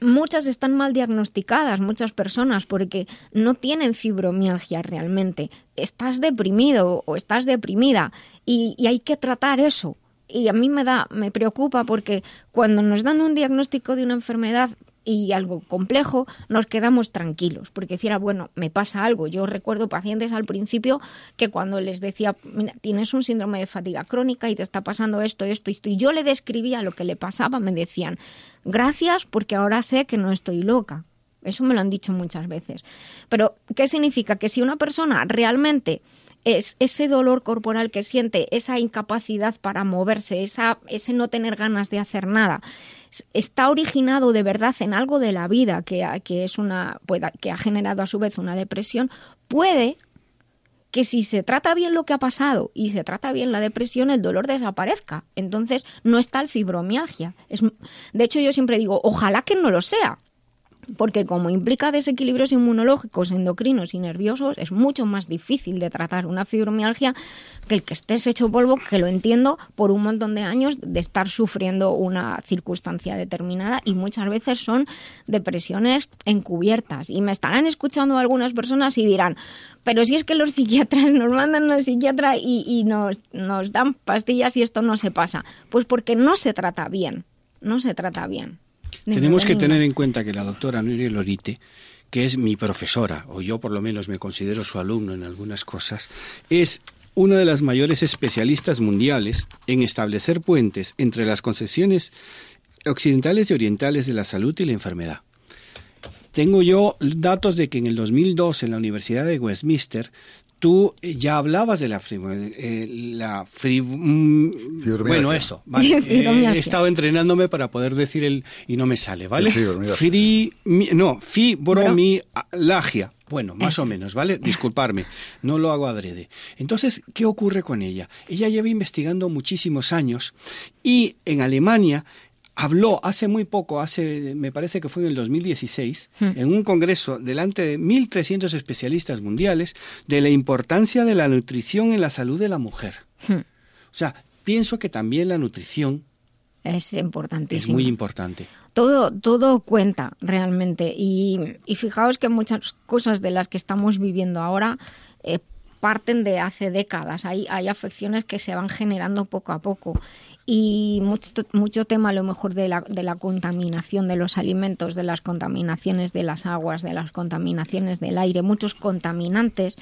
muchas están mal diagnosticadas, muchas personas, porque no tienen fibromialgia realmente. Estás deprimido o estás deprimida y, hay que tratar eso y a mí me da me preocupa porque cuando nos dan un diagnóstico de una enfermedad y algo complejo, nos quedamos tranquilos, porque decía, bueno, me pasa algo. Yo recuerdo pacientes al principio que cuando les decía, mira, tienes un síndrome de fatiga crónica y te está pasando esto, esto, esto, y yo le describía lo que le pasaba, me decían, gracias porque ahora sé que no estoy loca. Eso me lo han dicho muchas veces. Pero, ¿qué significa? Que si una persona realmente es ese dolor corporal que siente, esa incapacidad para moverse, esa, ese no tener ganas de hacer nada, está originado de verdad en algo de la vida que, que es una, que ha generado a su vez una depresión, puede que si se trata bien lo que ha pasado y se trata bien la depresión, el dolor desaparezca. Entonces no está el fibromialgia. Es, de hecho, yo siempre digo, ojalá que no lo sea, porque como implica desequilibrios inmunológicos, endocrinos y nerviosos, es mucho más difícil de tratar una fibromialgia que el que estés hecho polvo, que lo entiendo por un montón de años de estar sufriendo una circunstancia determinada y muchas veces son depresiones encubiertas. Y me estarán escuchando algunas personas y dirán, pero si es que los psiquiatras nos mandan al psiquiatra y, y nos, nos dan pastillas y esto no se pasa. Pues porque no se trata bien, no se trata bien. Tenemos que tener en cuenta que la doctora Nuria Lorite, que es mi profesora, o yo por lo menos me considero su alumno en algunas cosas, es una de las mayores especialistas mundiales en establecer puentes entre las concesiones occidentales y orientales de la salud y la enfermedad. Tengo yo datos de que en el 2002 en la Universidad de Westminster tú eh, ya hablabas de la, eh, la mm, bueno eso vale. Eh, he estado entrenándome para poder decir el y no me sale vale Fri, no fibromialgia bueno, más o menos, ¿vale? Disculparme, no lo hago adrede. Entonces, ¿qué ocurre con ella? Ella lleva investigando muchísimos años y en Alemania habló hace muy poco, hace, me parece que fue en el 2016, hmm. en un congreso delante de 1.300 especialistas mundiales de la importancia de la nutrición en la salud de la mujer. Hmm. O sea, pienso que también la nutrición es importantísimo. Es muy importante. Todo, todo cuenta realmente. Y, fijaos que muchas cosas de las que estamos viviendo ahora eh, parten de hace décadas. Hay, hay afecciones que se van generando poco a poco y mucho, mucho tema a lo mejor de la, de la contaminación de los alimentos, de las contaminaciones de las aguas, de las contaminaciones del aire, muchos contaminantes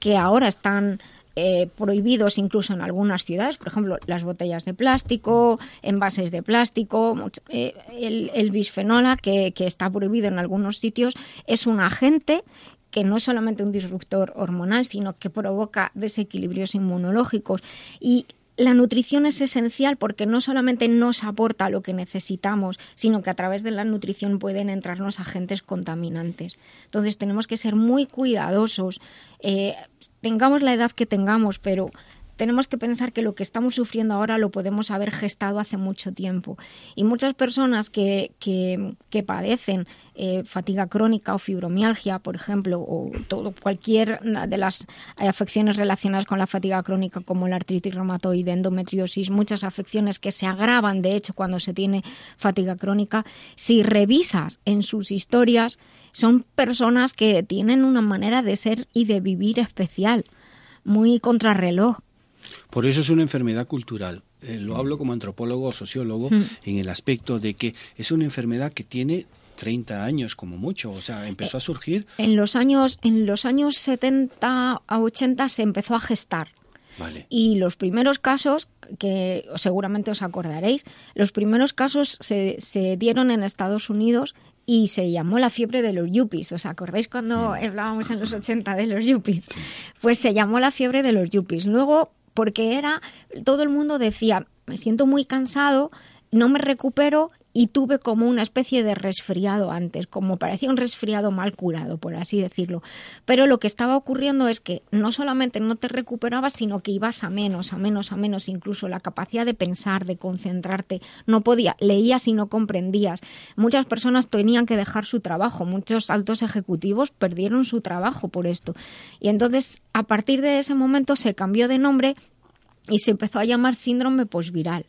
que ahora están eh, prohibidos incluso en algunas ciudades, por ejemplo, las botellas de plástico, envases de plástico, eh, el, el, bisfenola que, que está prohibido en algunos sitios es un agente que no es solamente un disruptor hormonal, sino que provoca desequilibrios inmunológicos. Y la nutrición es esencial porque no solamente nos aporta lo que necesitamos, sino que a través de la nutrición pueden entrarnos agentes contaminantes. Entonces tenemos que ser muy cuidadosos, eh, tengamos la edad que tengamos, pero tenemos que pensar que lo que estamos sufriendo ahora lo podemos haber gestado hace mucho tiempo. Y muchas personas que, que, padecen eh, fatiga crónica o fibromialgia, por ejemplo, o todo, cualquier de las afecciones relacionadas con la fatiga crónica, como la artritis reumatoide, endometriosis, muchas afecciones que se agravan, de hecho, cuando se tiene fatiga crónica, si revisas en sus historias, son personas que tienen una manera de ser y de vivir especial, muy contrarreloj por eso es una enfermedad cultural. Eh, lo hablo como antropólogo o sociólogo mm. en el aspecto de que es una enfermedad que tiene 30 años como mucho, o sea, empezó a surgir. En los años, en los años 70 a 80 se empezó a gestar. Vale. Y los primeros casos, que seguramente os acordaréis, los primeros casos se, se dieron en Estados Unidos y se llamó la fiebre de los yuppies. ¿Os acordáis cuando hablábamos en los 80 de los yuppies? Pues se llamó la fiebre de los yuppies. Luego, porque era, todo el mundo decía, me siento muy cansado, no me recupero y tuve como una especie de resfriado antes, como parecía un resfriado mal curado, por así decirlo. Pero lo que estaba ocurriendo es que no solamente no te recuperabas, sino que ibas a menos, a menos, a menos, incluso la capacidad de pensar, de concentrarte, no podía, leías y no comprendías. Muchas personas tenían que dejar su trabajo, muchos altos ejecutivos perdieron su trabajo por esto. Y entonces, a partir de ese momento se cambió de nombre y se empezó a llamar síndrome posviral.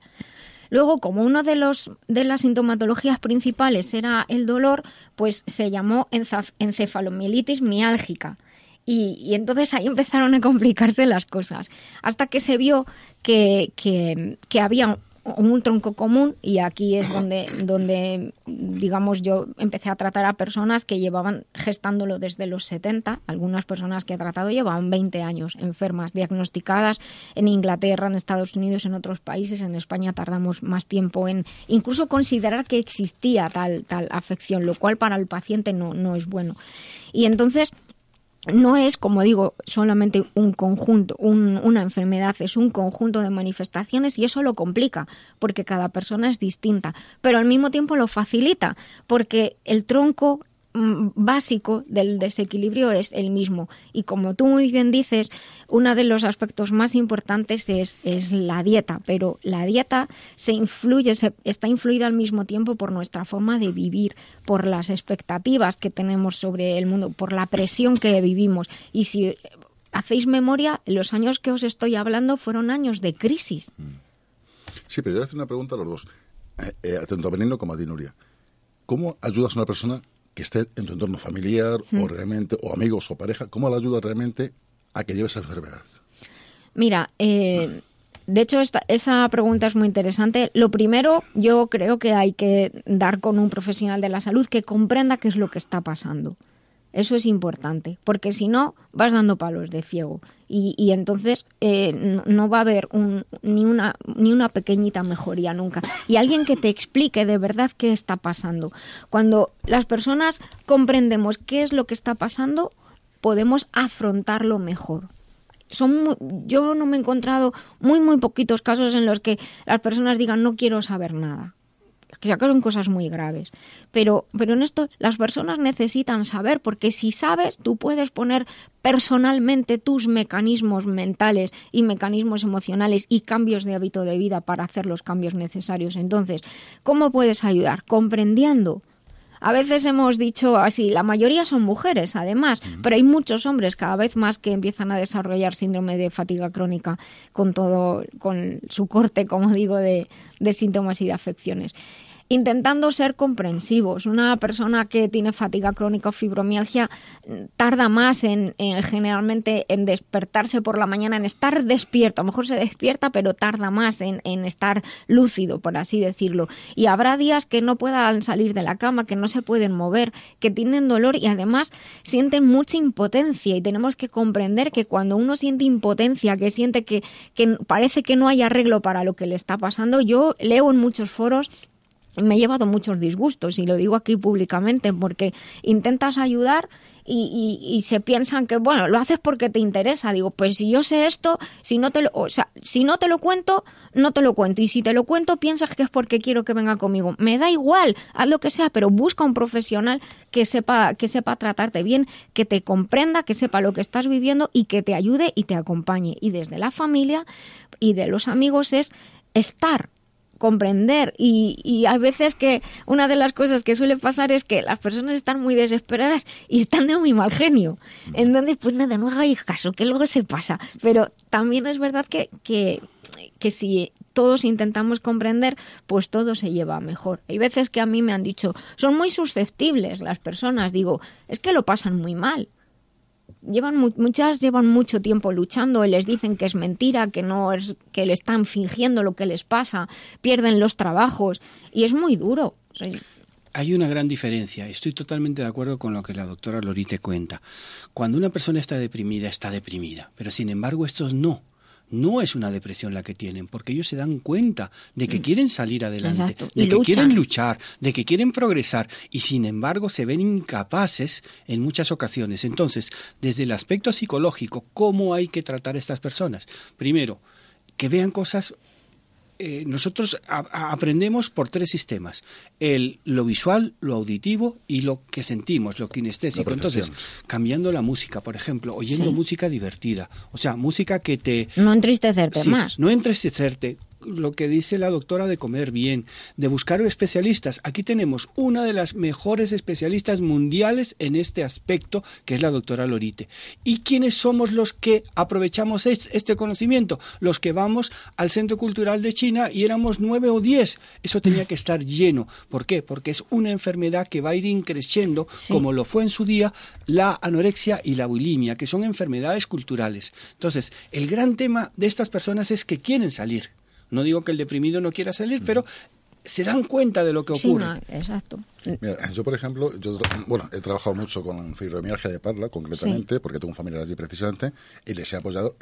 Luego, como una de, los, de las sintomatologías principales era el dolor, pues se llamó encefalomielitis miálgica. Y, entonces ahí empezaron a complicarse las cosas, hasta que se vio que, que, que había un tronco común y aquí es donde, donde, digamos, yo empecé a tratar a personas que llevaban gestándolo desde los 70. Algunas personas que he tratado llevaban 20 años enfermas, diagnosticadas en Inglaterra, en Estados Unidos, en otros países. En España tardamos más tiempo en incluso considerar que existía tal, tal afección, lo cual para el paciente no, no es bueno. Y entonces no es, como digo, solamente un conjunto, un, una enfermedad, es un conjunto de manifestaciones y eso lo complica, porque cada persona es distinta, pero al mismo tiempo lo facilita, porque el tronco básico del desequilibrio es el mismo. Y como tú muy bien dices, uno de los aspectos más importantes es, es la dieta, pero la dieta se influye, se, está influida al mismo tiempo por nuestra forma de vivir, por las expectativas que tenemos sobre el mundo, por la presión que vivimos. Y si hacéis memoria, los años que os estoy hablando fueron años de crisis. Sí, pero yo voy a hacer una pregunta a los dos, eh, eh, tanto a Benigno como a Dinuria. ¿Cómo ayudas a una persona que esté en tu entorno familiar o realmente, o amigos o pareja, cómo la ayudas realmente a que lleve esa enfermedad? Mira, eh, de hecho, esta, esa pregunta es muy interesante. Lo primero, yo creo que hay que dar con un profesional de la salud que comprenda qué es lo que está pasando. Eso es importante, porque si no, vas dando palos de ciego. Y, y entonces eh, no, no, va a haber un, ni, una, ni una pequeñita mejoría nunca. Y alguien que te explique de verdad qué está pasando. Cuando las personas comprendemos qué es lo que está pasando, podemos afrontarlo mejor. Son yo no me he encontrado muy, muy poquitos casos en los que las personas digan no quiero saber nada que son cosas muy graves. Pero, pero en esto las personas necesitan saber, porque si sabes, tú puedes poner personalmente tus mecanismos mentales y mecanismos emocionales y cambios de hábito de vida para hacer los cambios necesarios. Entonces, ¿cómo puedes ayudar? Comprendiendo. A veces hemos dicho así, la mayoría son mujeres, además, pero hay muchos hombres cada vez más que empiezan a desarrollar síndrome de fatiga crónica con todo, con su corte, como digo, de, de síntomas y de afecciones intentando ser comprensivos. Una persona que tiene fatiga crónica o fibromialgia tarda más en, en, generalmente en despertarse por la mañana, en estar despierto. A lo mejor se despierta, pero tarda más en, en, estar lúcido, por así decirlo. Y habrá días que no puedan salir de la cama, que no se pueden mover, que tienen dolor y además sienten mucha impotencia. Y tenemos que comprender que cuando uno siente impotencia, que siente que, que parece que no hay arreglo para lo que le está pasando, yo leo en muchos foros me he llevado muchos disgustos y lo digo aquí públicamente porque intentas ayudar y, y, se piensan que bueno lo haces porque te interesa. Digo pues si yo sé esto si no te lo o sea si no te lo cuento no te lo cuento. Y si te lo cuento piensas que es porque quiero que venga conmigo. Me da igual haz lo que sea pero busca un profesional que sepa que sepa tratarte bien que te comprenda que sepa lo que estás viviendo y que te ayude y te acompañe. Y desde la familia y de los amigos es estar comprender y, y hay veces que una de las cosas que suele pasar es que las personas están muy desesperadas y están de muy mal genio. Entonces, pues nada, no hagáis caso, que luego se pasa. Pero también es verdad que, que, que si todos intentamos comprender, pues todo se lleva mejor. Hay veces que a mí me han dicho, son muy susceptibles las personas. Digo, es que lo pasan muy mal llevan muchas llevan mucho tiempo luchando y les dicen que es mentira, que no es que le están fingiendo lo que les pasa, pierden los trabajos y es muy duro. hay una gran diferencia. Estoy totalmente de acuerdo con lo que la doctora Lorite cuenta. Cuando una persona está deprimida, está deprimida. Pero sin embargo, estos no no es una depresión la que tienen, porque ellos se dan cuenta de que mm. quieren salir adelante, de que quieren luchar, de que quieren progresar y sin embargo se ven incapaces en muchas ocasiones. Entonces, desde el aspecto psicológico, ¿cómo hay que tratar a estas personas? Primero, que vean cosas eh, nosotros aprendemos por tres sistemas: el lo visual, lo auditivo y lo que sentimos, lo kinestésico. Entonces, cambiando la música, por ejemplo, oyendo música divertida, o sea, música que te no entristecerte más, no entristecerte, lo que dice la doctora de comer bien, de buscar especialistas. Aquí tenemos una de las mejores especialistas mundiales en este aspecto, que es la doctora Lorite. ¿Y quiénes somos los que aprovechamos este conocimiento? Los que vamos al Centro Cultural de China y éramos nueve o diez. Eso tenía que estar lleno. ¿Por qué? Porque es una enfermedad que va a ir increciendo, como lo fue en su día la anorexia y la bulimia, que son enfermedades culturales. Entonces, el gran tema de estas personas es que quieren salir no digo que el deprimido no quiera salir, pero se dan cuenta de lo que ocurre. Sí, exacto. Mira, yo, por ejemplo, yo, bueno, he trabajado mucho con fibromialgia de Parla, concretamente, porque tengo familia allí precisamente, y les he apoyado.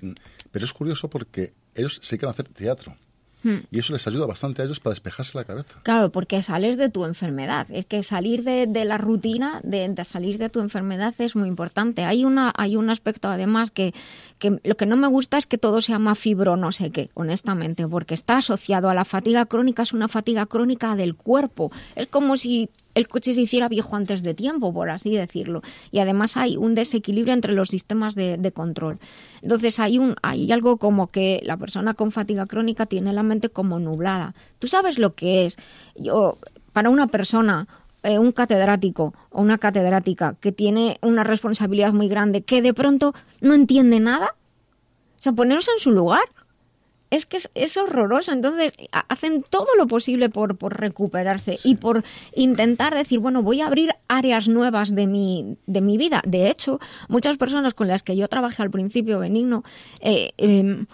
Pero es curioso porque ellos sí quieren hacer teatro. Hmm. Y eso les ayuda bastante a ellos para despejarse la cabeza. Claro, porque sales de tu enfermedad. Es que salir de, la rutina, de, salir de tu enfermedad es muy importante. Hay, una, hay un aspecto además que, que lo que no me gusta es que todo se llama fibro no sé qué, honestamente, porque está asociado a la fatiga crónica, es una fatiga crónica del cuerpo. Es como si el coche se hiciera viejo antes de tiempo, por así decirlo. Y además hay un desequilibrio entre los sistemas de, control. Entonces hay, un, hay algo como que la persona con fatiga crónica tiene la mente como nublada. Tú sabes lo que es. Yo, para una persona eh, un catedrático o una catedrática que tiene una responsabilidad muy grande, que de pronto no entiende nada, o sea, ponerse en su lugar es que es, horroroso. Entonces, hacen todo lo posible por, por recuperarse y por intentar decir, bueno, voy a abrir áreas nuevas de mi, de mi vida. De hecho, muchas personas con las que yo trabajé al principio, Benigno, eh, em,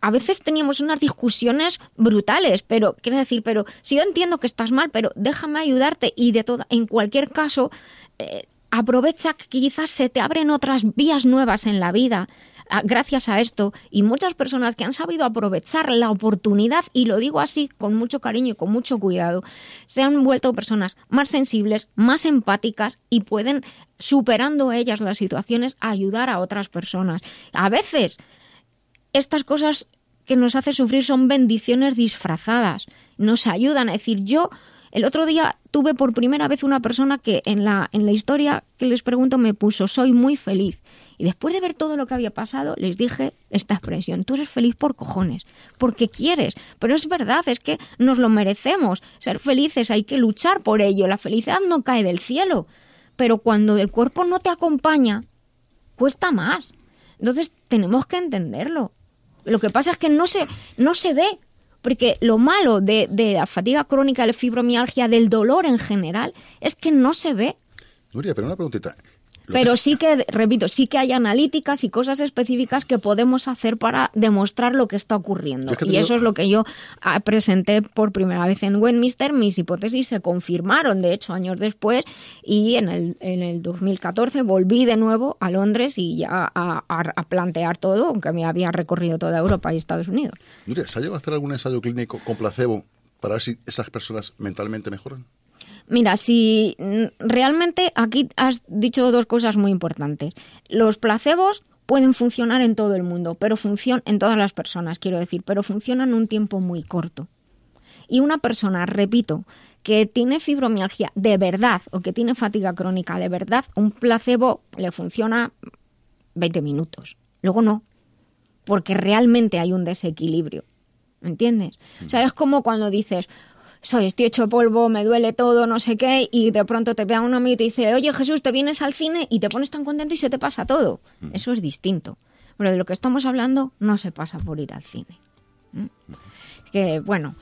a veces teníamos unas discusiones brutales, pero quiero decir, pero si yo entiendo que estás mal, pero déjame ayudarte y de toda, en cualquier caso, eh, aprovecha que quizás se te abren otras vías nuevas en la vida gracias a esto y muchas personas que han sabido aprovechar la oportunidad, y lo digo así con mucho cariño y con mucho cuidado, se han vuelto personas más sensibles, más empáticas y pueden, superando ellas las situaciones, ayudar a otras personas. A veces, estas cosas que nos hacen sufrir son bendiciones disfrazadas, nos ayudan a decir yo el otro día tuve por primera vez una persona que en la, en la historia que les pregunto me puso soy muy feliz. Y después de ver todo lo que había pasado, les dije esta expresión, tú eres feliz por cojones, porque quieres, pero es verdad, es que nos lo merecemos, ser felices, hay que luchar por ello, la felicidad no cae del cielo, pero cuando el cuerpo no te acompaña, cuesta más. Entonces tenemos que entenderlo. Lo que pasa es que no se, no se ve, porque lo malo de, de la fatiga crónica, de la fibromialgia, del dolor en general, es que no se ve. Nuria, pero una preguntita. Pero sí que, repito, sí que hay analíticas y cosas específicas que podemos hacer para demostrar lo que está ocurriendo. y eso es lo que yo ah, presenté por primera vez en Westminster. Mis hipótesis se confirmaron, de hecho, años después. Y en el, en el 2014 volví de nuevo a Londres y ya a, a, plantear todo, aunque me había recorrido toda Europa y Estados Unidos. ¿se ha llegado a hacer algún ensayo clínico con placebo para ver si esas personas mentalmente mejoran? Mira, si mm, realmente aquí has dicho dos cosas muy importantes. Los placebos pueden funcionar en todo el mundo, pero funcionan en todas las personas, quiero decir, pero funcionan un tiempo muy corto. Y una persona, repito, que tiene fibromialgia de verdad o que tiene fatiga crónica de verdad, un placebo le funciona 20 minutos. Luego no, porque realmente hay un desequilibrio. ¿Me entiendes? O sea, es como cuando dices, soy, estoy hecho polvo, me duele todo, no sé qué, y de pronto te vea un amigo y te dice, oye Jesús, te vienes al cine y te pones tan contento y se te pasa todo. Eso es distinto. Pero de lo que estamos hablando no se pasa por ir al cine. Que bueno,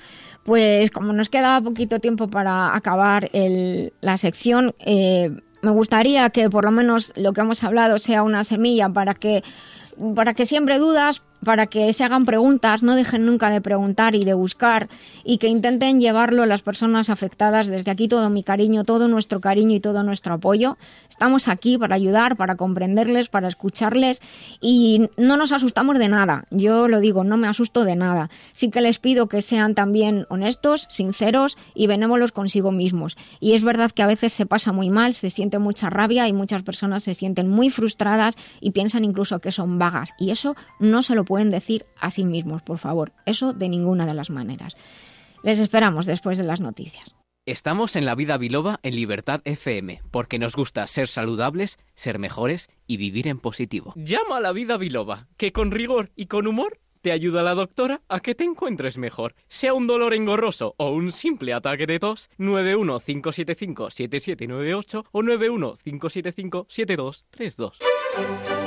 pues como nos queda poquito tiempo para acabar el, la sección, eh, me gustaría que por lo menos lo que hemos hablado sea una semilla para que para que siembre dudas, para que se hagan preguntas, no dejen nunca de preguntar y de buscar y que intenten llevarlo a las personas afectadas. Desde aquí todo mi cariño, todo nuestro cariño y todo nuestro apoyo. Estamos aquí para ayudar, para comprenderles, para escucharles y no nos asustamos de nada. Yo lo digo, no me asusto de nada. Sí que les pido que sean también honestos, sinceros y benévolos consigo mismos. Y es verdad que a veces se pasa muy mal, se siente mucha rabia y muchas personas se sienten muy frustradas y piensan incluso que son vagas. Y eso no se lo pueden decir a sí mismos, por favor. Eso de ninguna de las maneras. Les esperamos después de las noticias. Estamos en la vida biloba en Libertad FM, porque nos gusta ser saludables, ser mejores y vivir en positivo. Llama a la vida biloba, que con rigor y con humor te ayuda la doctora a que te encuentres mejor. Sea un dolor engorroso o un simple ataque de tos, 915757798 o 915757232.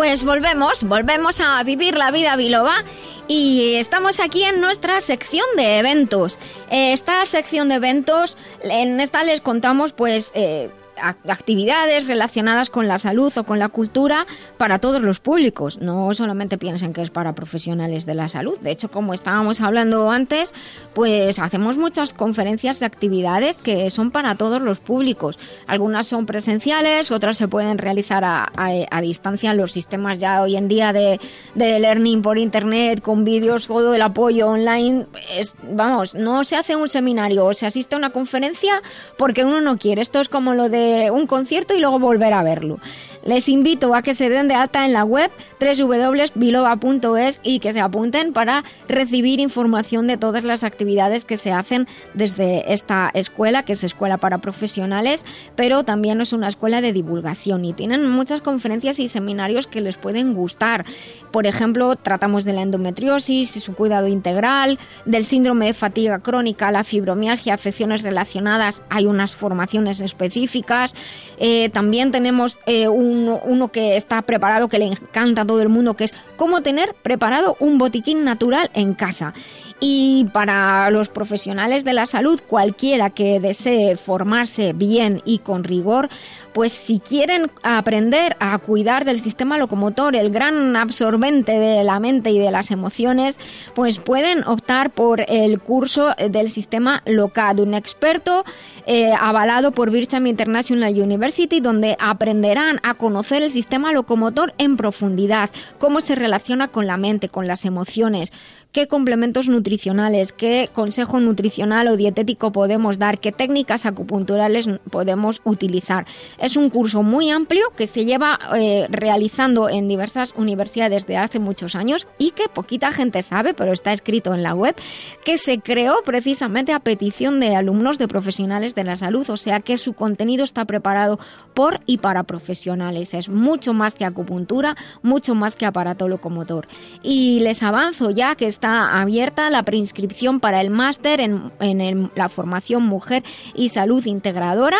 Pues volvemos, volvemos a vivir la vida biloba y estamos aquí en nuestra sección de eventos. Esta sección de eventos, en esta les contamos pues eh, actividades relacionadas con la salud o con la cultura para todos los públicos. No solamente piensen que es para profesionales de la salud. De hecho, como estábamos hablando antes, pues hacemos muchas conferencias de actividades que son para todos los públicos. Algunas son presenciales, otras se pueden realizar a, distancia. Los sistemas ya hoy en día de, learning por internet, con vídeos, todo el apoyo online. Es, vamos, no se hace un seminario o se asiste a una conferencia porque uno no quiere. Esto es como lo de un concierto y luego volver a verlo. Les invito a que se den de alta en la web www.biloba.es y que se apunten para recibir información de todas las actividades que se hacen desde esta escuela, que es escuela para profesionales, pero también es una escuela de divulgación y tienen muchas conferencias y seminarios que les pueden gustar. Por ejemplo, tratamos de la endometriosis y su cuidado integral, del síndrome de fatiga crónica, la fibromialgia, afecciones relacionadas, hay unas formaciones específicas. Eh, también tenemos eh, un uno, que está preparado, que le encanta a todo el mundo, que es cómo tener preparado un botiquín natural en casa. Y para los profesionales de la salud, cualquiera que desee formarse bien y con rigor, pues si quieren aprender a cuidar del sistema locomotor, el gran absorbente de la mente y de las emociones, pues pueden optar por el curso del sistema LOCAD, un experto eh, avalado por Bircham International University, donde aprenderán a conocer el sistema locomotor en profundidad, cómo se relaciona con la mente, con las emociones, qué complementos nutricionales, qué consejo nutricional o dietético podemos dar, qué técnicas acupunturales podemos utilizar. Es un curso muy amplio que se lleva eh, realizando en diversas universidades de hace muchos años y que poquita gente sabe, pero está escrito en la web, que se creó precisamente a petición de alumnos de profesionales de la salud, o sea que su contenido está preparado por y para profesionales. Es mucho más que acupuntura, mucho más que aparato locomotor. Y les avanzo ya que está abierta la preinscripción para el máster en, la formación mujer y salud integradora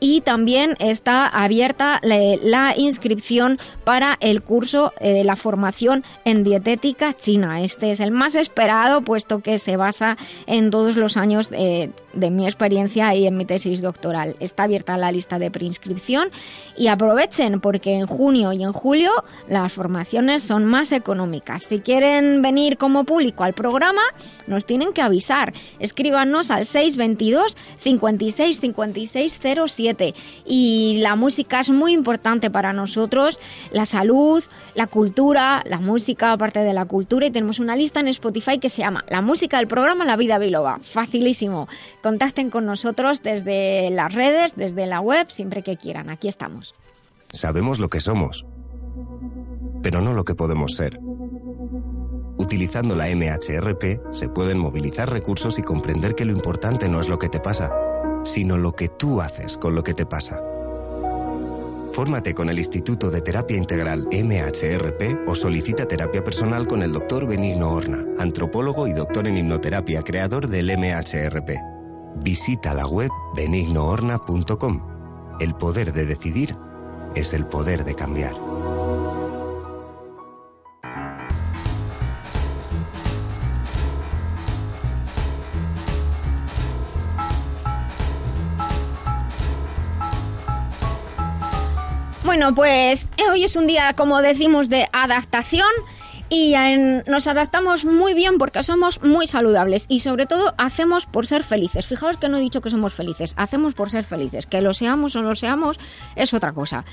y también está abierta la, inscripción para el curso de la formación en dietética china. Este es el más esperado puesto que se basa en todos los años de mi experiencia y en mi tesis doctoral. Está abierta la lista de preinscripción y aprovechen porque en junio y en julio las formaciones son más económicas. Si quieren venir como público al programa, nos tienen que avisar. Escríbanos al 622 56 56 07 y la música es muy importante para nosotros, la salud, la cultura, la música aparte de la cultura y tenemos una lista en Spotify que se llama La música del programa La Vida Biloba. Facilísimo. Contacten con nosotros desde las redes, desde la web, siempre que quieran. Aquí estamos. Sabemos lo que somos, pero no lo que podemos ser. Utilizando la MHRP se pueden movilizar recursos y comprender que lo importante no es lo que te pasa, sino lo que tú haces con lo que te pasa. Fórmate con el Instituto de Terapia Integral MHRP o solicita terapia personal con el doctor Benigno Horna, antropólogo y doctor en hipnoterapia, creador del MHRP. Visita la web benignohorna.com. El poder de decidir es el poder de cambiar. Bueno, pues hoy es un día, como decimos, de adaptación y nos adaptamos muy bien porque somos muy saludables y sobre todo hacemos por ser felices. Fijaos que no he dicho que somos felices, hacemos por ser felices. Que lo seamos o no lo seamos es otra cosa.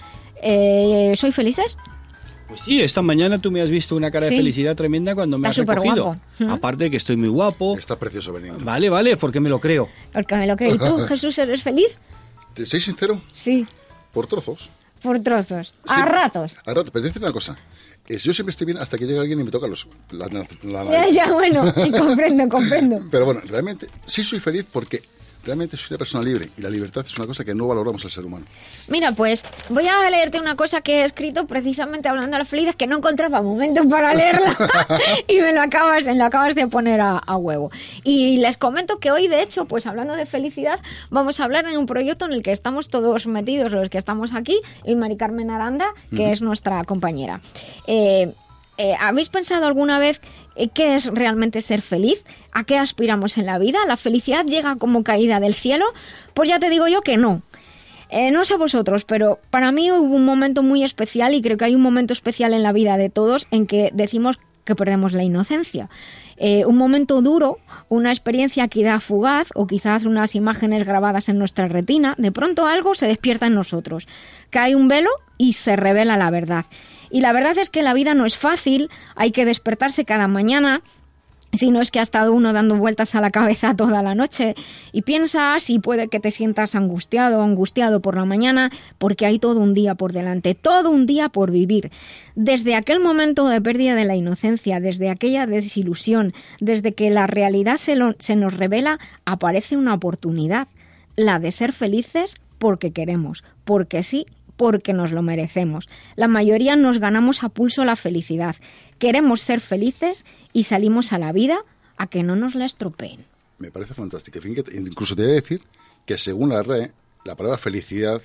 Eh, ¿Soy felices? Pues sí, esta mañana tú me has visto una cara de felicidad tremenda cuando me has recogido. Aparte de que estoy muy guapo. Está precioso, Benito. Vale, vale, porque me lo creo. Porque me lo creo. ¿Y tú, Jesús, eres feliz? ¿Te soy sincero? Sí. Por trozos. Por trozos. a ratos. A ratos. Pero decir una cosa. Es, yo siempre estoy bien hasta que llega alguien y me toca los, la, ya, ya, bueno, comprendo, comprendo. Pero bueno, realmente sí soy feliz porque realmente soy una persona libre y la libertad es una cosa que no valoramos al ser humano. Mira, pues voy a leerte una cosa que he escrito precisamente hablando de la felicidad que no encontraba momento para leerla y me lo acabas, lo acabas de poner a, huevo. Y les comento que hoy, de hecho, pues hablando de felicidad, vamos a hablar en un proyecto en el que estamos todos metidos, los que estamos aquí, y Mari Carmen Aranda, que es nuestra compañera. Eh, eh, ¿Habéis pensado alguna vez qué es realmente ser feliz? ¿A qué aspiramos en la vida? ¿La felicidad llega como caída del cielo? Pues ya te digo yo que no. Eh, no sé vosotros, pero para mí hubo un momento muy especial y creo que hay un momento especial en la vida de todos en que decimos que perdemos la inocencia. un momento duro, una experiencia quizá fugaz o quizás unas imágenes grabadas en nuestra retina, de pronto algo se despierta en nosotros. Cae un velo y se revela la verdad. Y la verdad es que la vida no es fácil, hay que despertarse cada mañana, si no es que ha estado uno dando vueltas a la cabeza toda la noche y piensas y puede que te sientas angustiado o angustiado por la mañana porque hay todo un día por delante, todo un día por vivir. Desde aquel momento de pérdida de la inocencia, desde aquella desilusión, desde que la realidad se, se nos revela, aparece una oportunidad, la de ser felices porque queremos, porque sí porque nos lo merecemos. La mayoría nos ganamos a pulso la felicidad. Queremos ser felices y salimos a la vida a que no nos la estropeen. Me parece fantástico. Incluso te voy a decir que según la RE, la palabra felicidad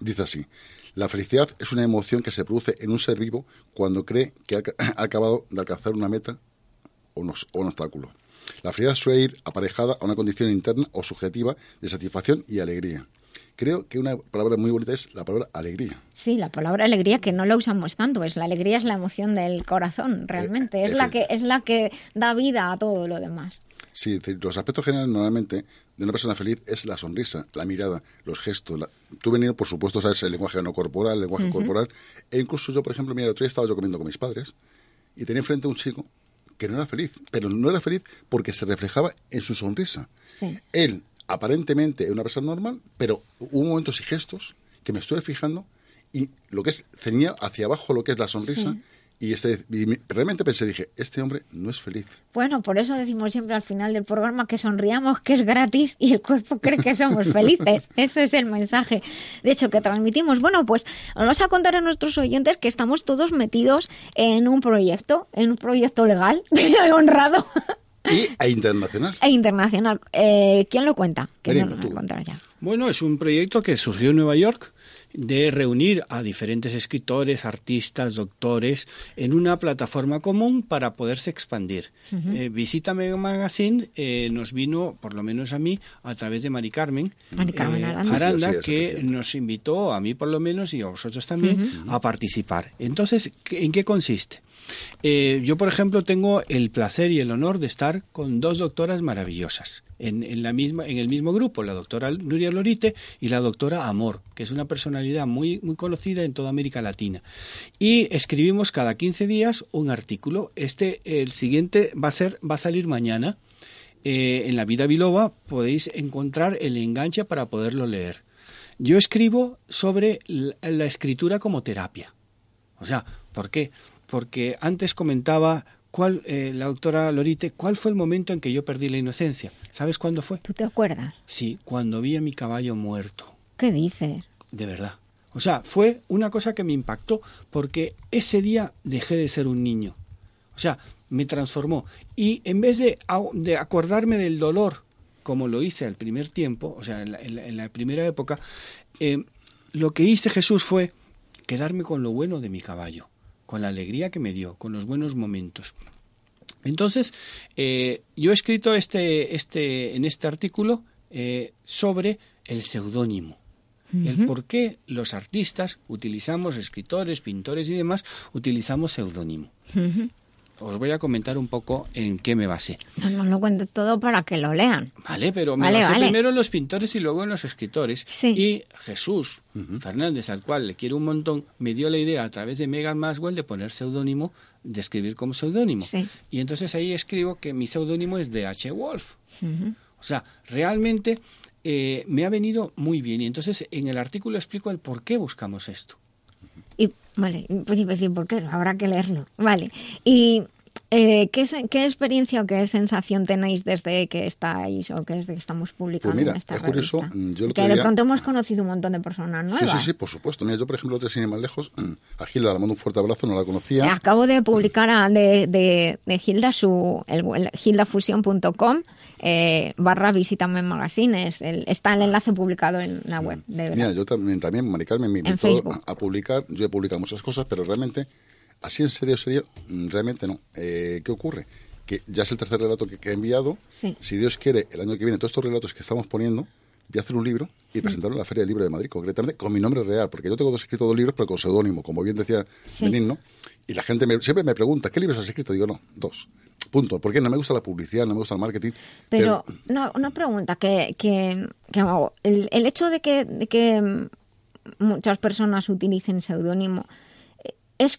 dice así. La felicidad es una emoción que se produce en un ser vivo cuando cree que ha acabado de alcanzar una meta o un obstáculo. La felicidad suele ir aparejada a una condición interna o subjetiva de satisfacción y alegría. Creo que una palabra muy bonita es la palabra alegría. Sí, la palabra alegría que no la usamos tanto, es la alegría es la emoción del corazón, realmente, eh, es, la que es la que da vida a todo lo demás. Sí, los aspectos generales normalmente de una persona feliz es la sonrisa, la mirada, los gestos. Tú venido, por supuesto, sabes el lenguaje no corporal, el lenguaje corporal. E incluso yo, por ejemplo, mira, el otro día estaba yo comiendo con mis padres y tenía enfrente a un chico que no era feliz, pero no era feliz porque se reflejaba en su sonrisa. Sí. Él aparentemente una persona normal, pero hubo momentos y gestos que me estuve fijando y lo que es, tenía hacia abajo lo que es la sonrisa. Y, este, realmente pensé, dije, este hombre no es feliz. Bueno, por eso decimos siempre al final del programa que sonriamos, que es gratis y el cuerpo cree que somos felices. Eso es el mensaje, de hecho, que transmitimos. Bueno, pues vamos a contar a nuestros oyentes que estamos todos metidos en un proyecto, en un proyecto legal, honrado, y, e internacional. E internacional. Eh, ¿Quién lo cuenta? ¿Quién lo contar ya? Bueno, es un proyecto que surgió en Nueva York de reunir a diferentes escritores, artistas, doctores en una plataforma común para poderse expandir. Eh, Visita Mega Magazine eh, nos vino, por lo menos a mí, a través de Mari Carmen, Aranda, que nos invitó, a mí por lo menos y a vosotros también, a participar. Entonces, ¿en qué consiste? Eh, yo, por ejemplo, tengo el placer y el honor de estar con dos doctoras maravillosas en, la misma, en el mismo grupo, la doctora Nuria Lorite y la doctora Amor, que es una personalidad muy, conocida en toda América Latina. Y escribimos cada 15 días un artículo. Este, el siguiente, va a, ser, va a salir mañana. Eh, en la vida biloba podéis encontrar el enganche para poderlo leer. Yo escribo sobre la escritura como terapia. O sea, ¿por qué? Porque antes comentaba cuál, eh, la doctora Lorite, cuál fue el momento en que yo perdí la inocencia. ¿Sabes cuándo fue? ¿Tú te acuerdas? Sí, cuando vi a mi caballo muerto. ¿Qué dices? De verdad. O sea, fue una cosa que me impactó porque ese día dejé de ser un niño. O sea, me transformó. Y en vez de, de acordarme del dolor, como lo hice al primer tiempo, o sea, en la, primera época, eh, lo que hice Jesús fue quedarme con lo bueno de mi caballo con la alegría que me dio, con los buenos momentos. Entonces, eh, yo he escrito este, este, en este artículo eh, sobre el seudónimo. el por qué los artistas utilizamos, escritores, pintores y demás, utilizamos seudónimo. Os voy a comentar un poco en qué me basé. No, no lo cuentes todo para que lo lean. Vale, pero me Vale, basé vale. primero en los pintores y luego en los escritores. Sí. Y Jesús Fernández, al cual le quiero un montón, me dio la idea a través de Megan Maswell de poner seudónimo, de escribir como seudónimo. Sí. Y entonces ahí escribo que mi seudónimo es de H. Wolf. O sea, realmente eh, me ha venido muy bien. Y entonces en el artículo explico el por qué buscamos esto. Y, vale, pues iba a decir por qué, habrá que leerlo. Vale. Y eh, ¿qué, ¿qué experiencia o qué sensación tenéis desde que estáis o que desde que estamos publicando Pues mira, en esta es curioso, revista? mm, yo que de pronto hemos conocido un montón de personas Sí, nuevas. sí, sí, por supuesto. Mira, yo, por ejemplo, tres años más lejos, mm, a Gilda le mando un fuerte abrazo, no la conocía. Acabo de publicar a- de, de, de Hilda su el, el hildafusion.com eh, barra visítame en magazines. El- está el enlace publicado en la web. De verdad. Mira, yo también, también Mari Carmen me invitó a, publicar. Yo he publicado muchas cosas, pero realmente, así en serio, serio, mm, realmente no. Eh, ¿Qué ocurre? Que ya es el tercer relato que, que he enviado. Sí. Si Dios quiere, el año que viene, todos estos relatos que estamos poniendo, voy a hacer un libro y presentarlo en la Feria del Libro de Madrid, concretamente con mi nombre real, porque yo tengo dos escritos dos libros, pero con seudónimo, como bien decía Sí. Benigno. Y la gente me- siempre me pregunta, ¿qué libros has escrito? Digo, no, dos. Punto. Porque no me gusta la publicidad, no me gusta el marketing. Pero una, una pregunta que, que, que hago. El, el hecho de que, de que muchas personas utilicen seudónimo, eh, ¿es,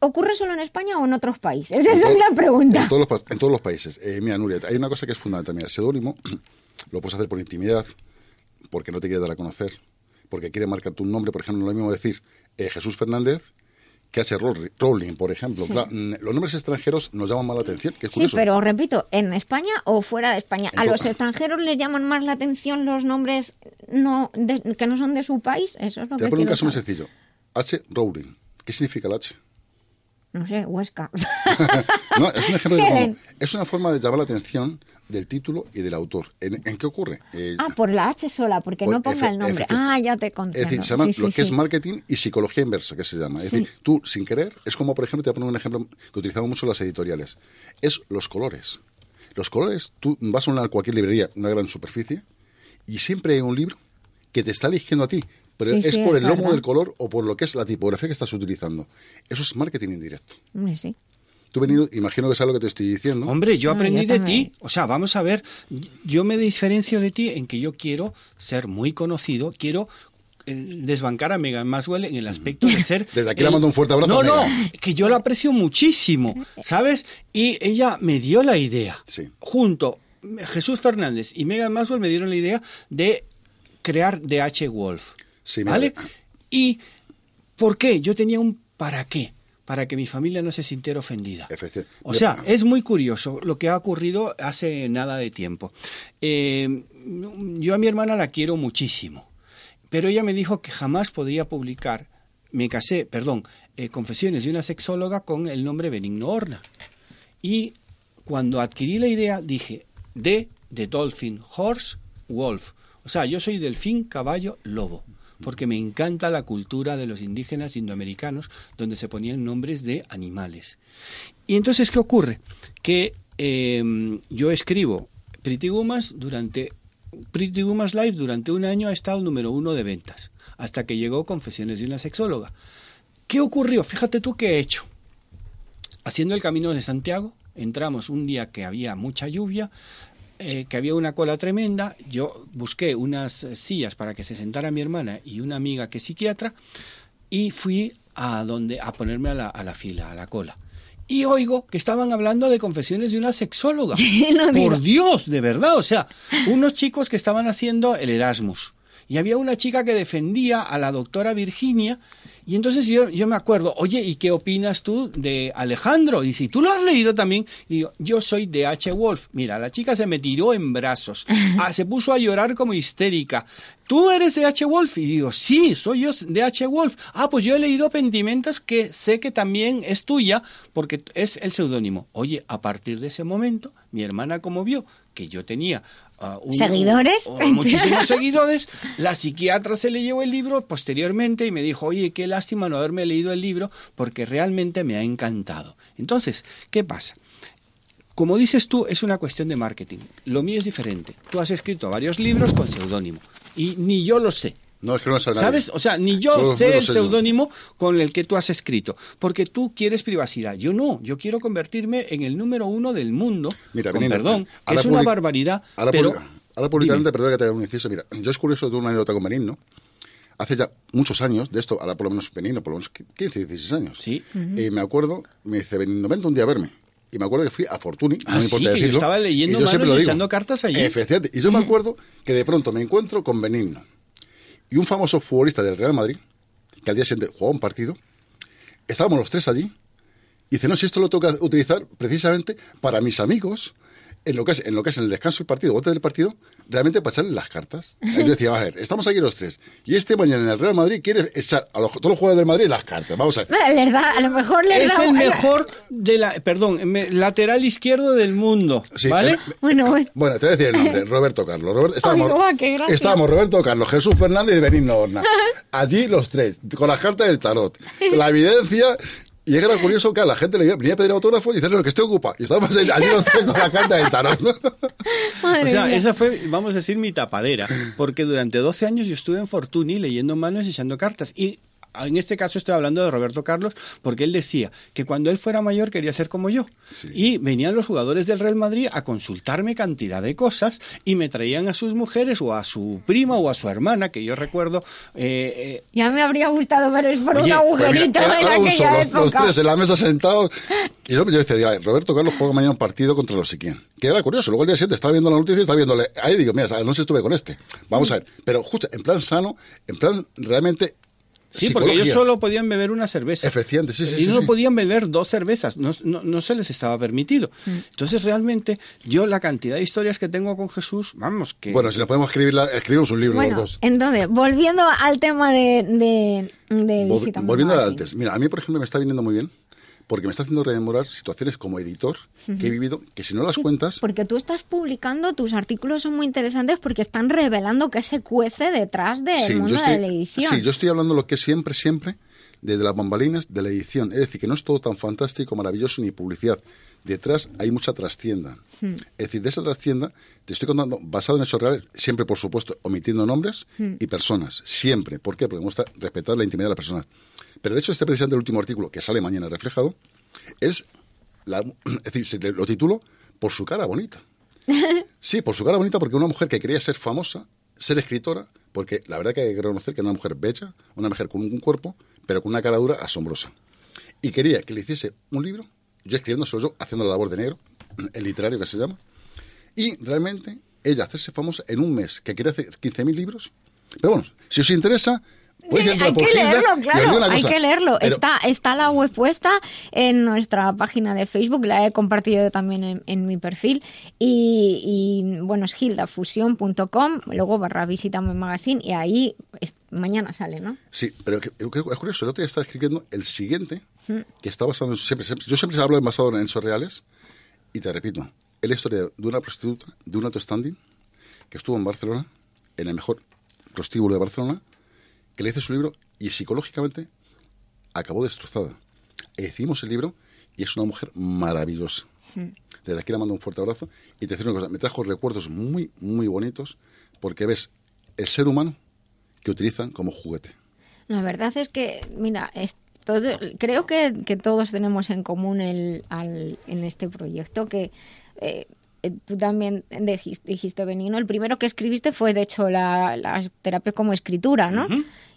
¿ocurre solo en España o en otros países? Esa es la pregunta. En todos los, pa- en todos los países. Eh, mira, Nuria, hay una cosa que es fundamental. Mira, el seudónimo lo puedes hacer por intimidad, porque no te quieres dar a conocer, porque quiere marcar tu nombre. Por ejemplo, no es lo mismo decir eh, Jesús Fernández que H. Rowling, por ejemplo. Sí. Claro, mm, los nombres extranjeros nos llaman más la atención, que es Sí, pero repito, ¿en España o fuera de España? En ¿A los extranjeros les llaman más la atención los nombres no de- que no son de su país? Eso es lo Te que voy a poner un caso muy sencillo. H. Rowling. ¿Qué significa el H? No sé, Huesca. No, es un ejemplo de Es una forma de llamar la atención del título y del autor. ¿En, en qué ocurre? Eh, ah, por la H sola, porque Por no ponga el nombre. Ah, ya te Es comprendo. decir, se llama Sí, sí, lo que es marketing y psicología inversa, que se llama. Es decir, tú, sin querer, es como, por ejemplo, te voy a poner un ejemplo que utilizamos mucho las editoriales. Es los colores. Los colores, tú vas a una, cualquier librería, una gran superficie, y siempre hay un libro que te está eligiendo a ti. Pero Sí, es sí, por es el lomo verdad. del color o por lo que es la tipografía que estás utilizando. Eso es marketing indirecto. Hombre, sí. Tú venido, imagino que sabes lo que te estoy diciendo. Hombre, yo aprendí yo de ti. O sea, vamos a ver, yo me diferencio de ti en que yo quiero ser muy conocido, quiero eh, desbancar a Megan Maswell en el aspecto de ser... Desde aquí le mando un fuerte abrazo No, a no, que yo la aprecio muchísimo, ¿sabes? Y ella me dio la idea. Sí. Junto, Jesús Fernández y Megan Maswell me dieron la idea de crear DH Wolf. Sí, ¿Vale? ¿Y por qué? Yo tenía un para qué. Para que mi familia no se sintiera ofendida. O sea, es muy curioso lo que ha ocurrido hace nada de tiempo. Eh, yo a mi hermana la quiero muchísimo, pero ella me dijo que jamás podría publicar, me casé, perdón, eh, Confesiones de una sexóloga con el nombre Benigno Horna. Y cuando adquirí la idea dije, de, de Dolphin, Horse, Wolf. O sea, yo soy delfín, caballo, lobo porque me encanta la cultura de los indígenas indoamericanos, donde se ponían nombres de animales. Y entonces, ¿qué ocurre? Que eh, yo escribo Pretty Womas durante Pretty Woman's Life durante un año ha estado número uno de ventas, hasta que llegó Confesiones de una sexóloga. ¿Qué ocurrió? Fíjate tú qué he hecho. Haciendo el camino de Santiago, entramos un día que había mucha lluvia, eh, que había una cola tremenda. Yo busqué unas sillas para que se sentara mi hermana y una amiga que es psiquiatra y fui a donde a ponerme a la, a la fila, a la cola. Y oigo que estaban hablando de confesiones de una sexóloga. No. Por Dios, de verdad. O sea, unos chicos que estaban haciendo el Erasmus. Y había una chica que defendía a la doctora Virginia. Y entonces yo, yo me acuerdo, oye, ¿y qué opinas tú de Alejandro? Y si tú lo has leído también, y digo, yo soy de H. Wolf. Mira, la chica se me tiró en brazos, Ah, se puso a llorar como histérica. ¿Tú eres de H. Wolf? Y digo, sí, soy yo de H. Wolf. Ah, pues yo he leído Pentimentas que sé que también es tuya, porque es el seudónimo. Oye, a partir de ese momento, mi hermana como vio que yo tenía un- ¿Seguidores? o muchísimos seguidores. La psiquiatra se le llevó el libro posteriormente y me dijo, oye, qué lástima no haberme leído el libro porque realmente me ha encantado. Entonces, ¿qué pasa? Como dices tú, es una cuestión de marketing. Lo mío es diferente. Tú has escrito varios libros con seudónimo y ni yo lo sé. No, es que no sabe ¿Sabes? O sea, ni yo sé el yo. seudónimo con el que tú has escrito. Porque tú quieres privacidad. Yo no. Yo quiero convertirme en el número uno del mundo. Mira, con Benigno, perdón. que es una barbaridad. Ahora, pero. ahora públicamente, perdón que te haga un inciso, mira, yo es curioso, tuve una anécdota con Benigno, hace ya muchos años, de esto, ahora por lo menos Benigno, por lo menos 15, 16 años. Sí. Y me acuerdo, me dice, Benigno, vente un día a verme. Y me acuerdo que fui a Fortuny, Ah, no me sí, importa que yo decirlo. estaba leyendo y yo siempre manos lo y digo. echando cartas allí. Efectivamente. Y yo me acuerdo que de pronto me encuentro con Benigno y un famoso futbolista del Real Madrid, que al día siguiente jugaba un partido, estábamos los tres allí, y dice, no, si esto lo que utilizar precisamente para mis amigos, en lo que es en, lo que es en el descanso del partido, antes del partido, realmente para echarle las cartas. Yo decía, a ver, estamos aquí los tres, y este mañana en el Real Madrid quiere echar a los, todos los jugadores del Madrid las cartas. Vamos a ver. Les da- a lo mejor les Es da- el mejor de la, perdón, me- lateral izquierdo del mundo, Sí, ¿vale? el- Bueno, bueno. Bueno, te voy a decir el nombre, Roberto Carlos. Robert- estábamos, Ay, estábamos Roberto Carlos, Jesús Fernández y Benigno Horna. Allí los tres, con las cartas del tarot. La evidencia. Y era curioso que a la gente le venía a pedir autógrafo y decirle que estoy ocupado. Y estábamos allí allí los tres con la carta del tarot. Madre O sea, mía. esa fue, vamos a decir, mi tapadera. Porque durante 12 años yo estuve en Fortuny leyendo manos y echando cartas. Y en este caso estoy hablando de Roberto Carlos, porque él decía que cuando él fuera mayor quería ser como yo. Y venían los jugadores del Real Madrid a consultarme cantidad de cosas y me traían a sus mujeres o a su prima o a su hermana, que yo recuerdo. eh, eh, Ya me habría gustado veros por un Oye, agujerito Era- en era un aquella solo, los, los época. tres en la mesa sentados. Y yo, yo decía, "Diga, Roberto Carlos juega mañana un partido contra no sé quién. Que era curioso. Luego el día siguiente estaba viendo la noticia y estaba viéndole. Ahí digo, mira, anoche estuve con este. Vamos a ver. Pero justo en plan sano, en plan realmente. Sí, porque ellos solo podían beber una cerveza. Efectivamente, sí, sí, Y sí, no sí. podían beber dos cervezas, no, no, no se les estaba permitido. Mm. Entonces, realmente, yo la cantidad de historias que tengo con Jesús, vamos, que... Bueno, si nos podemos escribir, la- escribimos un libro Bueno, los dos. entonces, volviendo al tema de, de, de Visita Volviendo a antes. Mira, a mí, por ejemplo, me está viniendo muy bien porque me está haciendo rememorar situaciones como editor que he vivido, que si no las cuentas, Porque tú estás publicando, tus artículos son muy interesantes porque están revelando que se cuece detrás del Sí, mundo estoy, de la edición. sí, yo estoy hablando lo que siempre, siempre, desde las bambalinas de la edición. Es decir, que no es todo tan fantástico, maravilloso ni publicidad. Detrás hay mucha trastienda. Hmm. Es decir, de esa trastienda te estoy contando basado en hechos reales, siempre, por supuesto, omitiendo nombres Hmm. y personas. Siempre. ¿Por qué? Porque me gusta respetar la intimidad de la persona. Pero de hecho, este precisamente el último artículo que sale mañana reflejado es, la, es decir, lo titulo por su cara bonita. Sí, por su cara bonita, porque una mujer que quería ser famosa, ser escritora, porque la verdad que hay que reconocer que era una mujer bella, una mujer con un cuerpo, pero con una cara dura asombrosa. Y quería que le hiciese un libro, yo escribiendo solo yo, haciendo la labor de negro, el literario que se llama, y realmente ella hacerse famosa en un mes, que quería hacer 15.000 libros. Pero bueno, si os interesa, entrar hay por que leerlo, claro, hay cosa, que leerlo. pero- Está, está la web puesta en nuestra página de Facebook, la he compartido también en, en mi perfil. Y, y, bueno, es gildafusión.com, luego barra visítame magazine y ahí mañana sale, ¿no? Sí, pero que- es curioso, el otro día estaba escribiendo el siguiente, Mm. que está basado en, siempre, siempre- yo siempre hablo en basado en hechos reales, y te repito, es la historia de una prostituta, de un alto standing, que estuvo en Barcelona, en el mejor prostíbulo de Barcelona, que le hice su libro y psicológicamente acabó destrozada. E hicimos el libro y es una mujer maravillosa. Desde aquí le mando un fuerte abrazo y te decir una cosa, me trajo recuerdos muy, muy bonitos porque ves el ser humano que utilizan como juguete. La verdad es que, mira, es todo, creo que, que todos tenemos en común el, al- en este proyecto que eh, tú también dijiste, Benigno, el primero que escribiste fue, de hecho, la, la terapia como escritura, ¿no?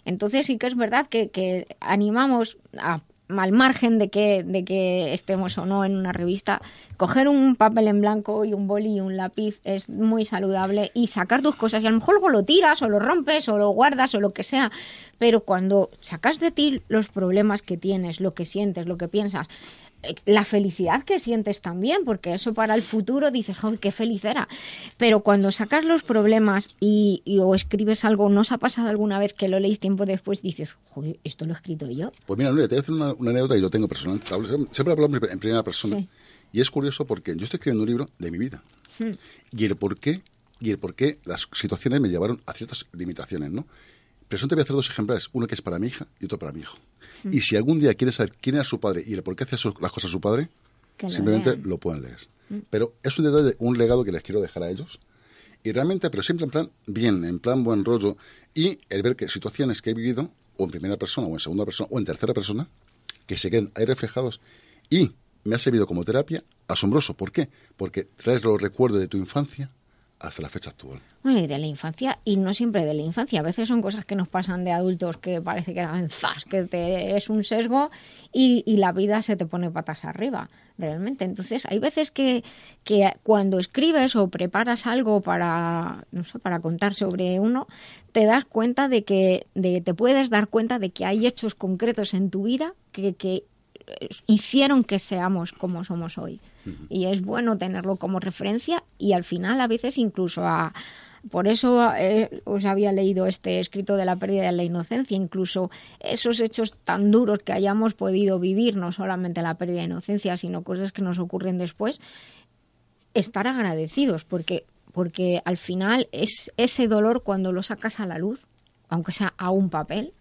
Entonces sí que es verdad que, que animamos a al margen de que, de que estemos o no en una revista, coger un papel en blanco y un boli y un lápiz es muy saludable y sacar tus cosas. Y a lo mejor luego lo tiras o lo rompes o lo guardas o lo que sea. Pero cuando sacas de ti los problemas que tienes, lo que sientes, lo que piensas, eh, la felicidad que sientes también, porque eso para el futuro dices, ¡ay, qué feliz era! Pero cuando sacas los problemas y, y o escribes algo, ¿no os ha pasado alguna vez que lo leéis tiempo después dices, joder, esto lo he escrito yo? Pues mira, Nuria, te voy a hacer una, una anécdota y yo tengo personalmente. hablo- Siempre hablo en primera persona. Sí. Y es curioso porque yo estoy escribiendo un libro de mi vida. Hmm. Y el por qué, y el por qué las situaciones me llevaron a ciertas limitaciones, ¿no? Pero solo te voy a hacer dos ejemplares, uno que es para mi hija y otro para mi hijo. Y si algún día quieres saber quién era su padre y el por qué hacía las cosas su padre, lo simplemente lo pueden leer. Mm. Pero es un detalle, un legado que les quiero dejar a ellos Y realmente, pero siempre en plan bien, en plan buen rollo. Y el ver que situaciones que he vivido, o en primera persona, o en segunda persona, o en tercera persona, que se queden ahí reflejados. Y me ha servido como terapia asombroso. ¿Por qué? Porque traes los recuerdos de tu infancia hasta la fecha actual. Y de la infancia, y no siempre de la infancia. A veces son cosas que nos pasan de adultos que parece que dan zas, que te, es un sesgo y, y, la vida se te pone patas arriba, realmente. Entonces, hay veces que, que cuando escribes o preparas algo para, no sé, para contar sobre uno, te das cuenta de que de, te puedes dar cuenta de que hay hechos concretos en tu vida que, que hicieron que seamos como somos hoy. Y es bueno tenerlo como referencia y al final a veces incluso a... Por eso eh, os había leído este escrito de la pérdida de la inocencia, incluso esos hechos tan duros que hayamos podido vivir, no solamente la pérdida de inocencia, sino cosas que nos ocurren después, estar agradecidos, porque, porque al final es ese dolor cuando lo sacas a la luz, aunque sea a un papel,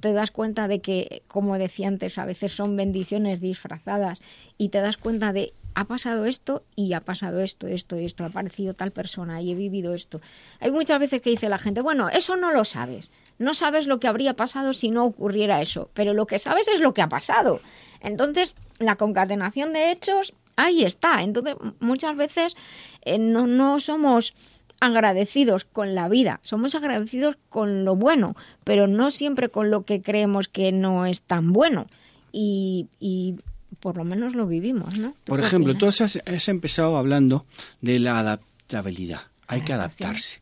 te das cuenta de que, como decía antes, a veces son bendiciones disfrazadas y te das cuenta de ha pasado esto y ha pasado esto, esto esto, ha aparecido tal persona y he vivido esto. Hay muchas veces que dice la gente, bueno, eso no lo sabes, no sabes lo que habría pasado si no ocurriera eso, pero lo que sabes es lo que ha pasado. Entonces, la concatenación de hechos, ahí está. Entonces, muchas veces eh, no, no somos agradecidos con la vida, somos agradecidos con lo bueno, pero no siempre con lo que creemos que no es tan bueno. Y, y por lo menos lo vivimos, ¿no? Por ejemplo, tú has, has, empezado hablando de la adaptabilidad. Hay que adaptarse.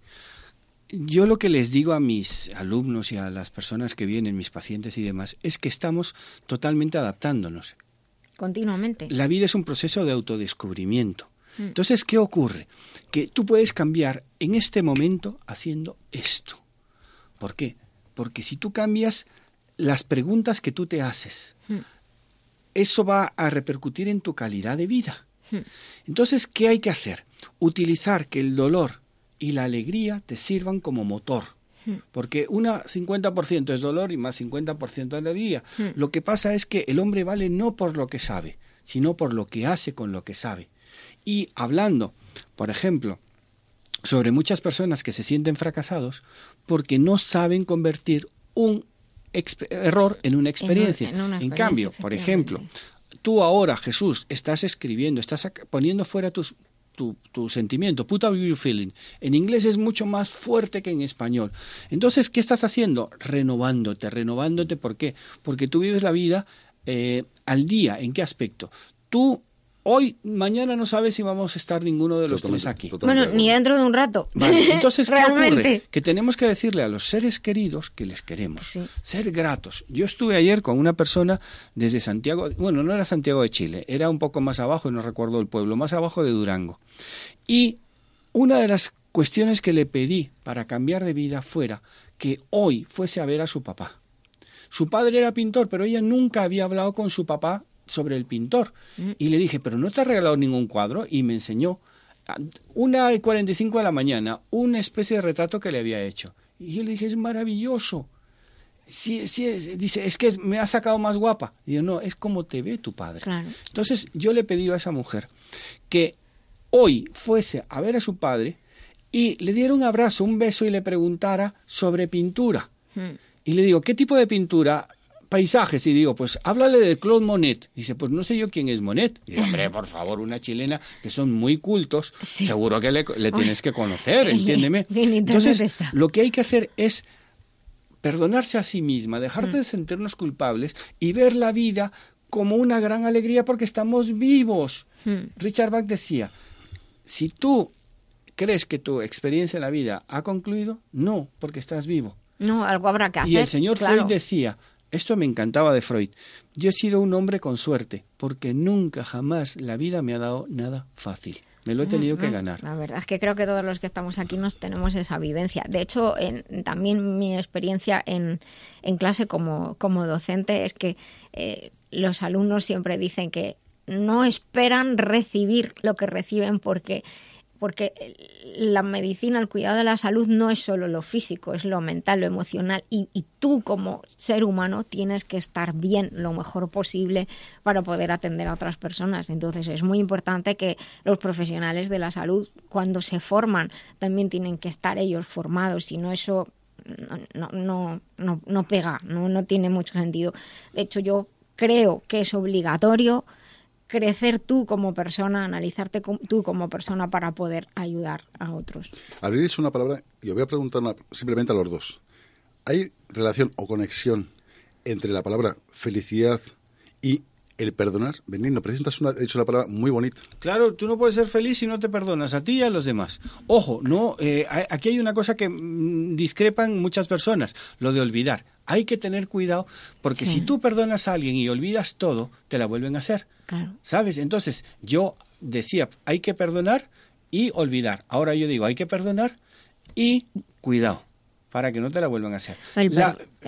Yo lo que les digo a mis alumnos y a las personas que vienen, mis pacientes y demás, es que estamos totalmente adaptándonos. Continuamente. La vida es un proceso de autodescubrimiento. Entonces, ¿qué ocurre? Que tú puedes cambiar en este momento haciendo esto. ¿Por qué? Porque si tú cambias las preguntas que tú te haces, eso va a repercutir en tu calidad de vida. Entonces, ¿qué hay que hacer? Utilizar que el dolor y la alegría te sirvan como motor. Porque una 50% es dolor y más 50% alegría. Lo que pasa es que el hombre vale no por lo que sabe, sino por lo que hace con lo que sabe. Y hablando, por ejemplo, sobre muchas personas que se sienten fracasados porque no saben convertir un error en una experiencia. En, en cambio, por ejemplo, tú ahora, Jesús, estás escribiendo, estás poniendo fuera tus, tu, tu, sentimiento, put out your feeling. En inglés es mucho más fuerte que en español. Entonces, ¿qué estás haciendo? Renovándote, renovándote. ¿Por qué? Porque tú vives la vida eh, al día. ¿En qué aspecto? Tú Hoy, mañana no sabes si vamos a estar ninguno de los tres aquí. Bueno, ni dentro de un rato. Vale, entonces, ¿qué ocurre? Que tenemos que decirle a los seres queridos que les queremos. Sí. Ser gratos. Yo estuve ayer con una persona desde Santiago, bueno, no era Santiago de Chile, era un poco más abajo, y no recuerdo el pueblo, más abajo de Durango. Y una de las cuestiones que le pedí para cambiar de vida fuera que hoy fuese a ver a su papá. Su padre era pintor, pero ella nunca había hablado con su papá sobre el pintor. Mm. Y le dije, pero no te ha regalado ningún cuadro. Y me enseñó, una y 45 de la mañana, una especie de retrato que le había hecho. Y yo le dije, es maravilloso. Sí, sí, dice, es que me ha sacado más guapa. Y yo, no, es como te ve tu padre. Entonces yo le pedí a esa mujer que hoy fuese a ver a su padre y le diera un abrazo, un beso y le preguntara sobre pintura. Y le digo, ¿qué tipo de pintura? Paisajes y digo, pues háblale de Claude Monet. Dice, pues no sé yo quién es Monet. Dice, hombre, por favor, una chilena que son muy cultos, seguro que le, tienes que conocer, entiéndeme. Entonces, lo que hay que hacer es perdonarse a sí misma, dejar de sentirnos culpables y ver la vida como una gran alegría porque estamos vivos. Richard Bach decía, si tú crees que tu experiencia en la vida ha concluido, no, porque estás vivo. No, algo habrá que hacer. Y el señor Freud decía, esto me encantaba de Freud. Yo he sido un hombre con suerte, porque nunca jamás la vida me ha dado nada fácil. Me lo he tenido que ganar. La verdad es que creo que todos los que estamos aquí nos tenemos esa vivencia. De hecho, en, también mi experiencia en, en clase como, como, docente es que eh, los alumnos siempre dicen que no esperan recibir lo que reciben porque porque la medicina, el cuidado de la salud no es solo lo físico, es lo mental, lo emocional y, tú como ser humano tienes que estar bien lo mejor posible para poder atender a otras personas. Entonces es muy importante que los profesionales de la salud cuando se forman también tienen que estar ellos formados, si no eso no, no, no, no pega, no, no tiene mucho sentido. De hecho yo creo que es obligatorio crecer tú como persona, analizarte tú como persona para poder ayudar a otros. es una palabra y os voy a preguntar simplemente a los dos. ¿Hay relación o conexión entre la palabra felicidad y el perdonar? Benigno, presentas una, he dicho una palabra muy bonita. Claro, tú no puedes ser feliz si no te perdonas a ti y a los demás. Ojo, no, eh, aquí hay una cosa que mm, discrepan muchas personas, lo de olvidar. Hay que tener cuidado porque si tú perdonas a alguien y olvidas todo, te la vuelven a hacer. ¿Sabes? Entonces, yo decía, hay que perdonar y olvidar. Ahora yo digo, hay que perdonar y cuidado, para que no te la vuelvan a hacer.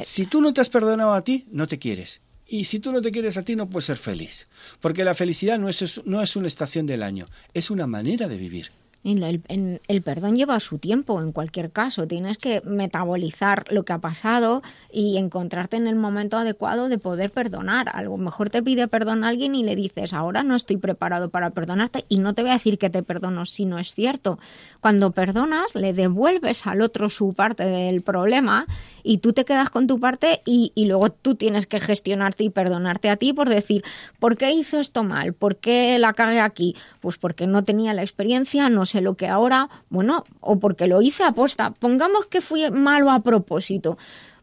si tú no te has perdonado a ti, no te quieres. Y si tú no te quieres a ti, no puedes ser feliz. Porque la felicidad no es, no es una estación del año, es una manera de vivir. El, perdón lleva su tiempo en cualquier caso. Tienes que metabolizar lo que ha pasado y encontrarte en el momento adecuado de poder perdonar. A lo mejor te pide perdón a alguien y le dices, ahora no estoy preparado para perdonarte y no te voy a decir que te perdono si no es cierto. Cuando perdonas, le devuelves al otro su parte del problema y tú te quedas con tu parte y, y luego tú tienes que gestionarte y perdonarte a ti por decir, ¿por qué hizo esto mal? ¿Por qué la cagué aquí? Pues porque no tenía la experiencia, no sé lo que ahora, bueno, o porque lo hice a posta. Pongamos que fui malo a propósito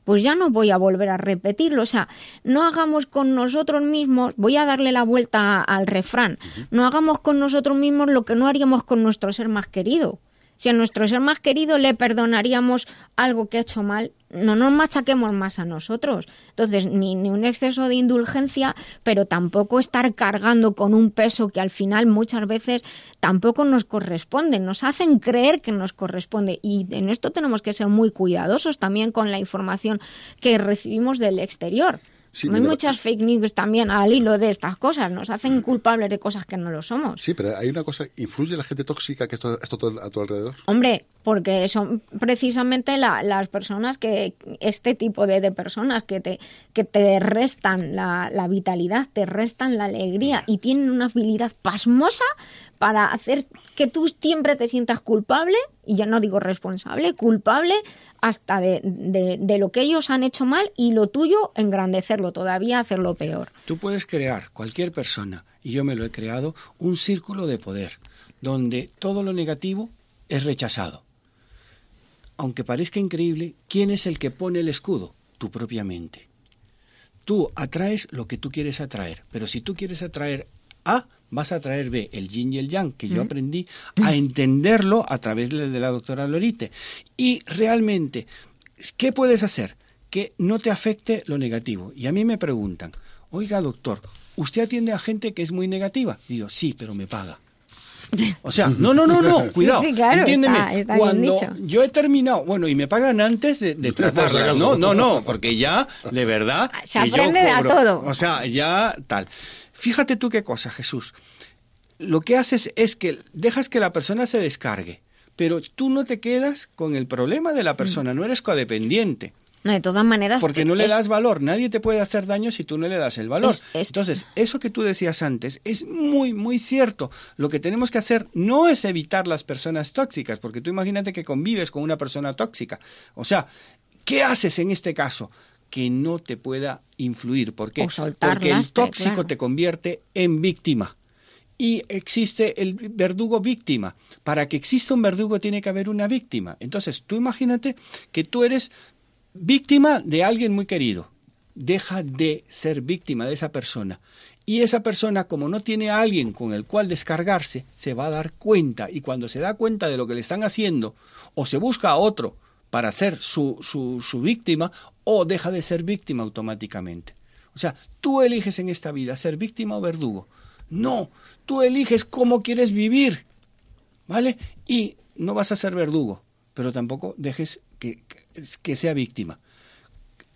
pues ya no voy a volver a repetirlo. O sea, no hagamos con nosotros mismos, voy a darle la vuelta al refrán, no hagamos con nosotros mismos lo que no haríamos con nuestro ser más querido. Si a nuestro ser más querido le perdonaríamos algo que ha hecho mal, no nos machaquemos más a nosotros. Entonces, ni, ni, un exceso de indulgencia, pero tampoco estar cargando con un peso que al final muchas veces tampoco nos corresponde. Nos hacen creer que nos corresponde. Y en esto tenemos que ser muy cuidadosos también con la información que recibimos del exterior. Hay muchas fake news también al hilo de estas cosas. Nos hacen culpables de cosas que no lo somos. Sí, pero hay una cosa. ¿Influye la gente tóxica que esto, esto a tu alrededor? Hombre, porque son precisamente las personas que. Este tipo de, personas que te, que te restan la, la vitalidad, te restan la alegría y tienen una habilidad pasmosa para hacer que tú siempre te sientas culpable, y ya no digo responsable, culpable hasta de, de, lo que ellos han hecho mal y lo tuyo engrandecerlo todavía, hacerlo peor. Tú puedes crear, cualquier persona, y yo me lo he creado, un círculo de poder, donde todo lo negativo es rechazado. Aunque parezca increíble, ¿quién es el que pone el escudo? Tu propia mente. Tú atraes lo que tú quieres atraer, pero si tú quieres atraer A, vas a traer B, el yin y el yang, que yo aprendí a entenderlo a través de la doctora Lorite. Y realmente, ¿qué puedes hacer? Que no te afecte lo negativo. Y a mí me preguntan, oiga doctor, ¿usted atiende a gente que es muy negativa? digo, sí, pero me paga. O sea, no, no, no, no, cuidado. Sí, claro, entiéndeme. cuando yo he terminado, bueno, y me pagan antes de, de No, no, no, porque ya, de verdad. Se aprende a todo. O sea, ya tal. Fíjate tú qué cosa, Jesús. Lo que haces es que dejas que la persona se descargue, pero tú no te quedas con el problema de la mm. persona, no eres codependiente. No, de todas maneras. Porque no le das valor. Nadie te puede hacer daño si tú no le das el valor. Entonces, eso que tú decías antes es muy, muy cierto. Lo que tenemos que hacer no es evitar las personas tóxicas, porque tú imagínate que convives con una persona tóxica. O sea, ¿qué haces en este caso? Que no te pueda influir. ¿Por qué? Porque el tóxico te convierte en víctima. Y existe el verdugo víctima. Para que exista un verdugo tiene que haber una víctima. Entonces, tú imagínate que tú eres víctima de alguien muy querido. Deja de ser víctima de esa persona. Y esa persona, como no tiene a alguien con el cual descargarse, se va a dar cuenta. Y cuando se da cuenta de lo que le están haciendo, o se busca a otro para ser su, su, su víctima, o deja de ser víctima automáticamente. O sea, tú eliges en esta vida ser víctima o verdugo. No, tú eliges cómo quieres vivir. ¿Vale? Y no vas a ser verdugo, pero tampoco dejes que, que sea víctima.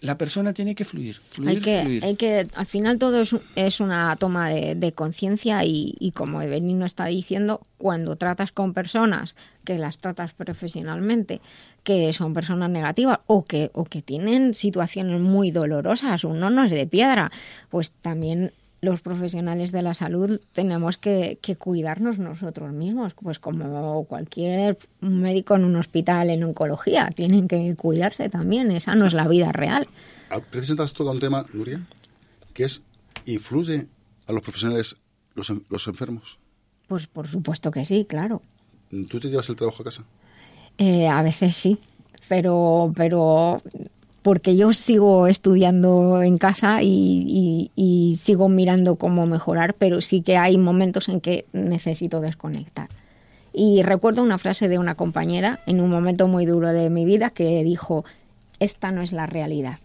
la persona tiene que fluir, fluir, hay que, fluir. Hay que, al final todo es, es una toma de, de conciencia y, y, como Evelino está diciendo, cuando tratas con personas que las tratas profesionalmente, que son personas negativas o que, o que tienen situaciones muy dolorosas, uno no es de piedra, pues también los profesionales de la salud tenemos que, que, cuidarnos nosotros mismos, pues como cualquier médico en un hospital en oncología, tienen que cuidarse también, esa no es la vida real. Ah, Precisamente has tocado un tema, Nuria, que es, ¿influye a los profesionales los, los enfermos? Pues por supuesto que sí, claro. ¿Tú te llevas el trabajo a casa? Eh, a veces sí, pero, pero porque yo sigo estudiando en casa y, y, y, sigo mirando cómo mejorar, pero sí que hay momentos en que necesito desconectar. Y recuerdo una frase de una compañera en un momento muy duro de mi vida que dijo, esta no es la realidad.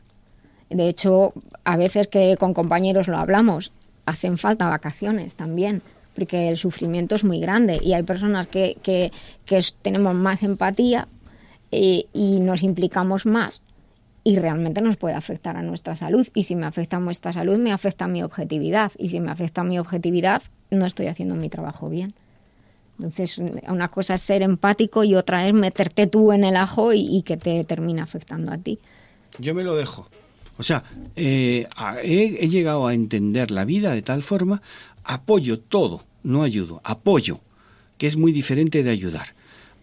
De hecho, a veces que con compañeros lo hablamos, hacen falta vacaciones también, porque el sufrimiento es muy grande y hay personas que, que, que tenemos más empatía y, y nos implicamos más y realmente nos puede afectar a nuestra salud. Y si me afecta a nuestra salud, me afecta a mi objetividad. Y si me afecta a mi objetividad, no estoy haciendo mi trabajo bien. Entonces, una cosa es ser empático y otra es meterte tú en el ajo y, y que te termine afectando a ti. Yo me lo dejo. O sea, eh, he, he llegado a entender la vida de tal forma, apoyo todo, no ayudo, apoyo, que es muy diferente de ayudar.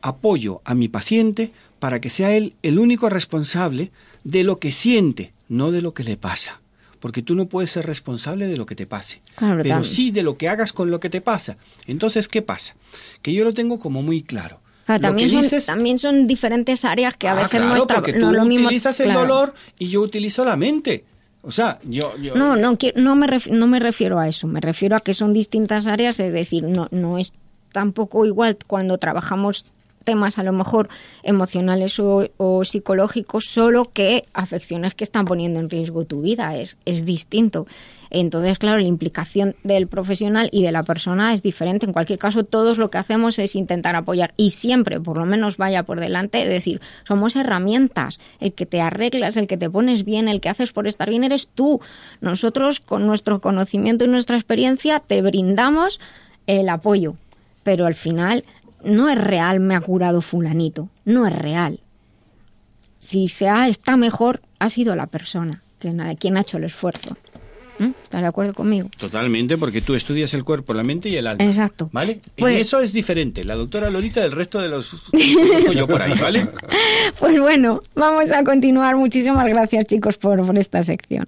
Apoyo a mi paciente para que sea él el único responsable de lo que siente, no de lo que le pasa. Porque tú no puedes ser responsable de lo que te pase, claro, pero sí de lo que hagas con lo que te pasa. Entonces, ¿qué pasa? Que yo lo tengo como muy claro. También, son, dices... también son diferentes áreas que a ah, veces claro, nuestra porque tú no lo mismo, utilizas el claro. dolor y yo utilizo la mente. O sea, yo, yo... No, no, no me, ref, no me refiero a eso, me refiero a que son distintas áreas, es decir, no, no es tampoco igual cuando trabajamos temas a lo mejor emocionales o, o, psicológicos, solo que afecciones que están poniendo en riesgo tu vida, es, es distinto. Entonces, claro, la implicación del profesional y de la persona es diferente. En cualquier caso, todos lo que hacemos es intentar apoyar y siempre, por lo menos, vaya por delante, decir, somos herramientas. El que te arreglas, el que te pones bien, el que haces por estar bien, eres tú. Nosotros, con nuestro conocimiento y nuestra experiencia, te brindamos el apoyo. Pero al final no es real me ha curado fulanito, no es real. Si se ha, está mejor, ha sido la persona quien ha, quien ha hecho el esfuerzo. ¿Mm? ¿Estás de acuerdo conmigo? Totalmente, porque tú estudias el cuerpo, la mente y el alma. Exacto. ¿Vale? Pues, y eso es diferente, la doctora Lorita del resto de los yo por ahí, ¿vale? Pues bueno, vamos a continuar. Muchísimas gracias, chicos, por, por esta sección.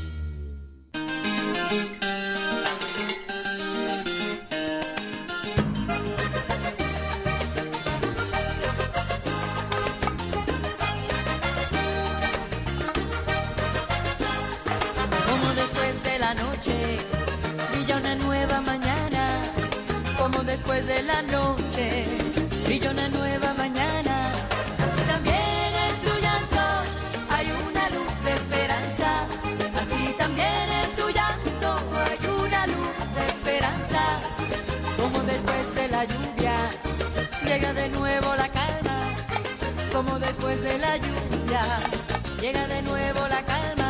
La noche brilla una nueva mañana. Así también en tu llanto hay una luz de esperanza. Así también en tu llanto hay una luz de esperanza. Como después de la lluvia llega de nuevo la calma. Como después de la lluvia llega de nuevo la calma.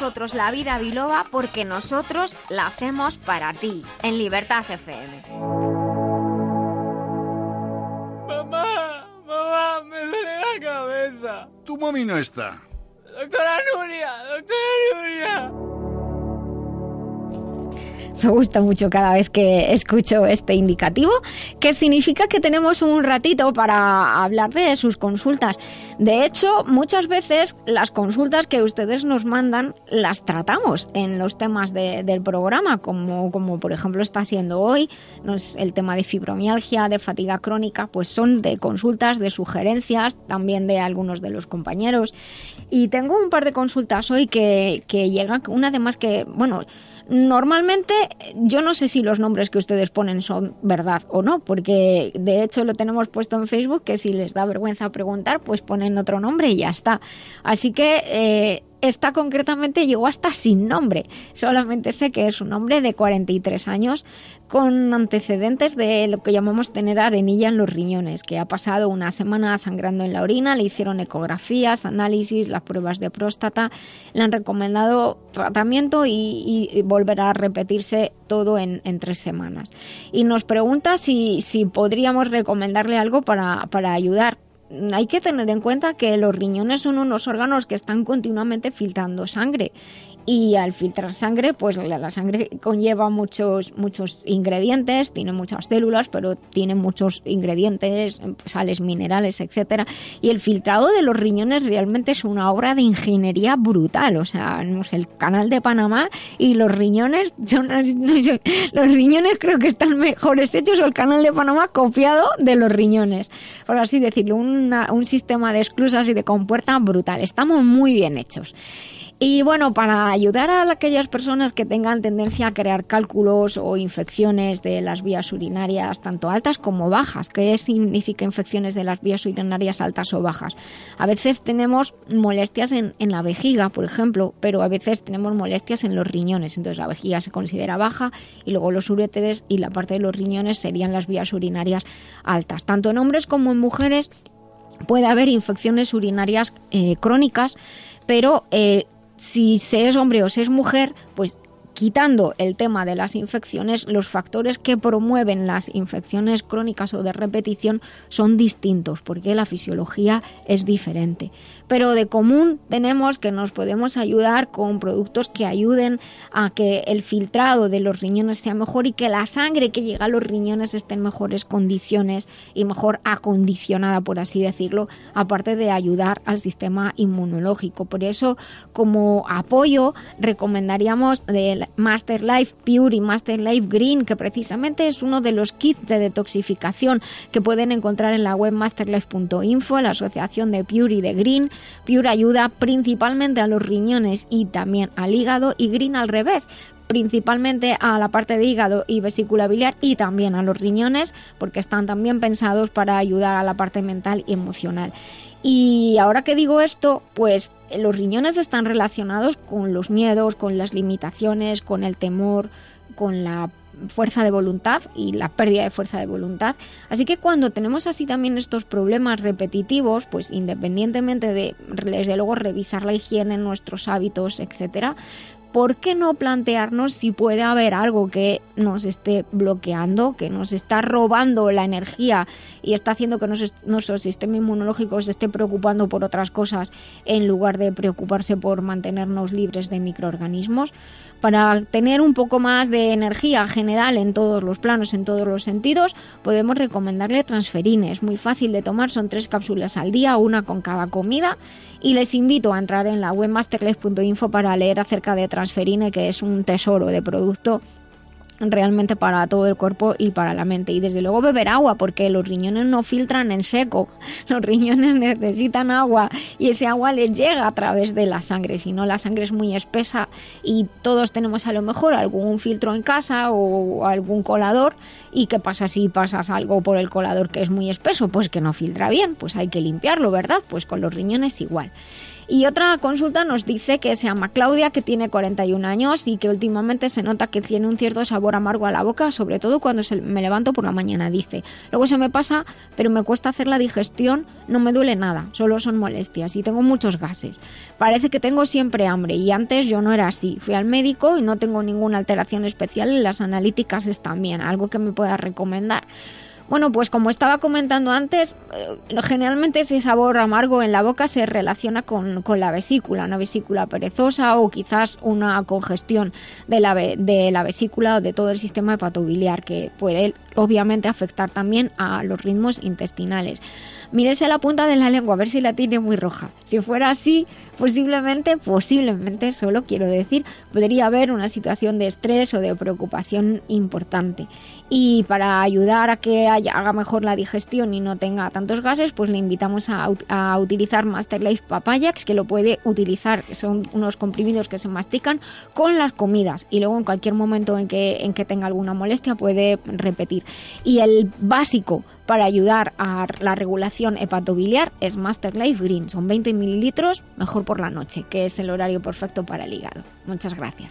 Nosotros la vida biloba porque nosotros la hacemos para ti, en Libertad FM. Mamá, mamá, me duele la cabeza. Tu mami no está. Doctora Nuria, doctora Nuria. Me gusta mucho cada vez que escucho este indicativo, que significa que tenemos un ratito para hablar de sus consultas. De hecho, muchas veces las consultas que ustedes nos mandan las tratamos en los temas de- del programa, como, como por ejemplo está siendo hoy, no es el tema de fibromialgia, de fatiga crónica, pues son de consultas, de sugerencias, también de algunos de los compañeros. Y tengo un par de consultas hoy que, que llegan, una además que, bueno, Normalmente yo no sé si los nombres que ustedes ponen son verdad o no, porque de hecho lo tenemos puesto en Facebook que si les da vergüenza preguntar, pues ponen otro nombre y ya está. Así que eh, esta concretamente llegó hasta sin nombre. Solamente sé que es un hombre de 43 años con antecedentes de lo que llamamos tener arenilla en los riñones, que ha pasado una semana sangrando en la orina, le hicieron ecografías, análisis, las pruebas de próstata, le han recomendado tratamiento y, volverá a repetirse todo en, en tres semanas. Y nos pregunta si, si podríamos recomendarle algo para, para ayudar. Hay que tener en cuenta que los riñones son unos órganos que están continuamente filtrando sangre y al filtrar sangre, pues la, sangre conlleva muchos, muchos ingredientes, tiene muchas células, pero tiene muchos ingredientes, sales minerales, etcétera. Y el filtrado de los riñones realmente es una obra de ingeniería brutal. O sea, el canal de Panamá y los riñones son no los riñones creo que están mejores hechos o el canal de Panamá copiado de los riñones. Por así decirlo, un sistema de esclusas y de compuerta brutal. Estamos muy bien hechos. Y bueno, para ayudar a aquellas personas que tengan tendencia a crear cálculos o infecciones de las vías urinarias, tanto altas como bajas, ¿qué significa infecciones de las vías urinarias altas o bajas? A veces tenemos molestias en, en la vejiga, por ejemplo, pero a veces tenemos molestias en los riñones. Entonces la vejiga se considera baja y luego los uréteres y la parte de los riñones serían las vías urinarias altas. Tanto en hombres como en mujeres puede haber infecciones urinarias eh, crónicas, pero eh, si se es hombre o se es mujer, pues quitando el tema de las infecciones, los factores que promueven las infecciones crónicas o de repetición son distintos, porque la fisiología es diferente. Pero de común tenemos que nos podemos ayudar con productos que ayuden a que el filtrado de los riñones sea mejor y que la sangre que llega a los riñones esté en mejores condiciones y mejor acondicionada, por así decirlo, aparte de ayudar al sistema inmunológico. Por eso, como apoyo, recomendaríamos el Master Life Pure y Master Life Green, que precisamente es uno de los kits de detoxificación que pueden encontrar en la web masterlife.info, la asociación de Pure y de Green. Pure ayuda principalmente a los riñones y también al hígado y Green al revés principalmente a la parte de hígado y vesícula biliar y también a los riñones porque están también pensados para ayudar a la parte mental y emocional. Y ahora que digo esto, pues los riñones están relacionados con los miedos, con las limitaciones, con el temor, con la fuerza de voluntad y la pérdida de fuerza de voluntad. Así que cuando tenemos así también estos problemas repetitivos, pues independientemente de desde luego revisar la higiene, nuestros hábitos, etcétera, ¿por qué no plantearnos si puede haber algo que nos esté bloqueando, que nos está robando la energía y está haciendo que nos- nuestro sistema inmunológico se esté preocupando por otras cosas en lugar de preocuparse por mantenernos libres de microorganismos? Para tener un poco más de energía general en todos los planos, en todos los sentidos, podemos recomendarle transferine. Es muy fácil de tomar, son tres cápsulas al día, una con cada comida. Y les invito a entrar en la web masterlife.info para leer acerca de transferine, que es un tesoro de producto realmente para todo el cuerpo y para la mente. Y desde luego beber agua, porque los riñones no filtran en seco. Los riñones necesitan agua y ese agua les llega a través de la sangre. Si no, la sangre es muy espesa y todos tenemos a lo mejor algún filtro en casa o algún colador. ¿Y qué pasa si pasas algo por el colador que es muy espeso? Pues que no filtra bien, pues hay que limpiarlo, ¿verdad? Pues con los riñones igual. Y otra consulta nos dice que se llama Claudia, que tiene 41 años y que últimamente se nota que tiene un cierto sabor amargo a la boca, sobre todo cuando se, me levanto por la mañana, dice. Luego se me pasa, pero me cuesta hacer la digestión, no me duele nada, solo son molestias y tengo muchos gases. Parece que tengo siempre hambre y antes yo no era así. Fui al médico y no tengo ninguna alteración especial y las analíticas están bien, algo que me pueda recomendar. Bueno, pues como estaba comentando antes, eh, generalmente ese sabor amargo en la boca se relaciona con, con, la vesícula, una vesícula perezosa o quizás una congestión de la, de la vesícula o de todo el sistema hepatobiliar que puede obviamente afectar también a los ritmos intestinales. Mírese la punta de la lengua a ver si la tiene muy roja. Si fuera así, posiblemente, posiblemente, solo quiero decir, podría haber una situación de estrés o de preocupación importante. Y para ayudar a que haga mejor la digestión y no tenga tantos gases, pues le invitamos a, a utilizar Masterlife Papayax, que lo puede utilizar, son unos comprimidos que se mastican con las comidas y luego en cualquier momento en que, en que tenga alguna molestia puede repetir. Y el básico para ayudar a la regulación hepatobiliar es Master Life Green. Son 20 mililitros, mejor por la noche, que es el horario perfecto para el hígado. Muchas gracias.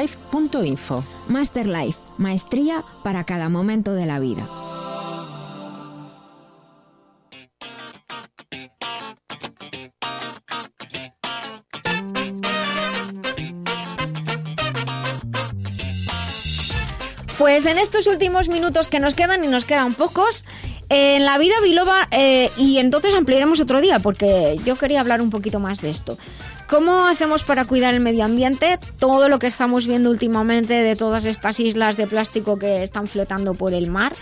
masterlife.info. Masterlife, maestría para cada momento de la vida. Pues en estos últimos minutos que nos quedan, y nos quedan pocos, en la vida biloba, eh, y entonces ampliaremos otro día, porque yo quería hablar un poquito más de esto. ¿Cómo hacemos para cuidar el medio ambiente? Todo lo que estamos viendo últimamente de todas estas islas de plástico que están flotando por el mar.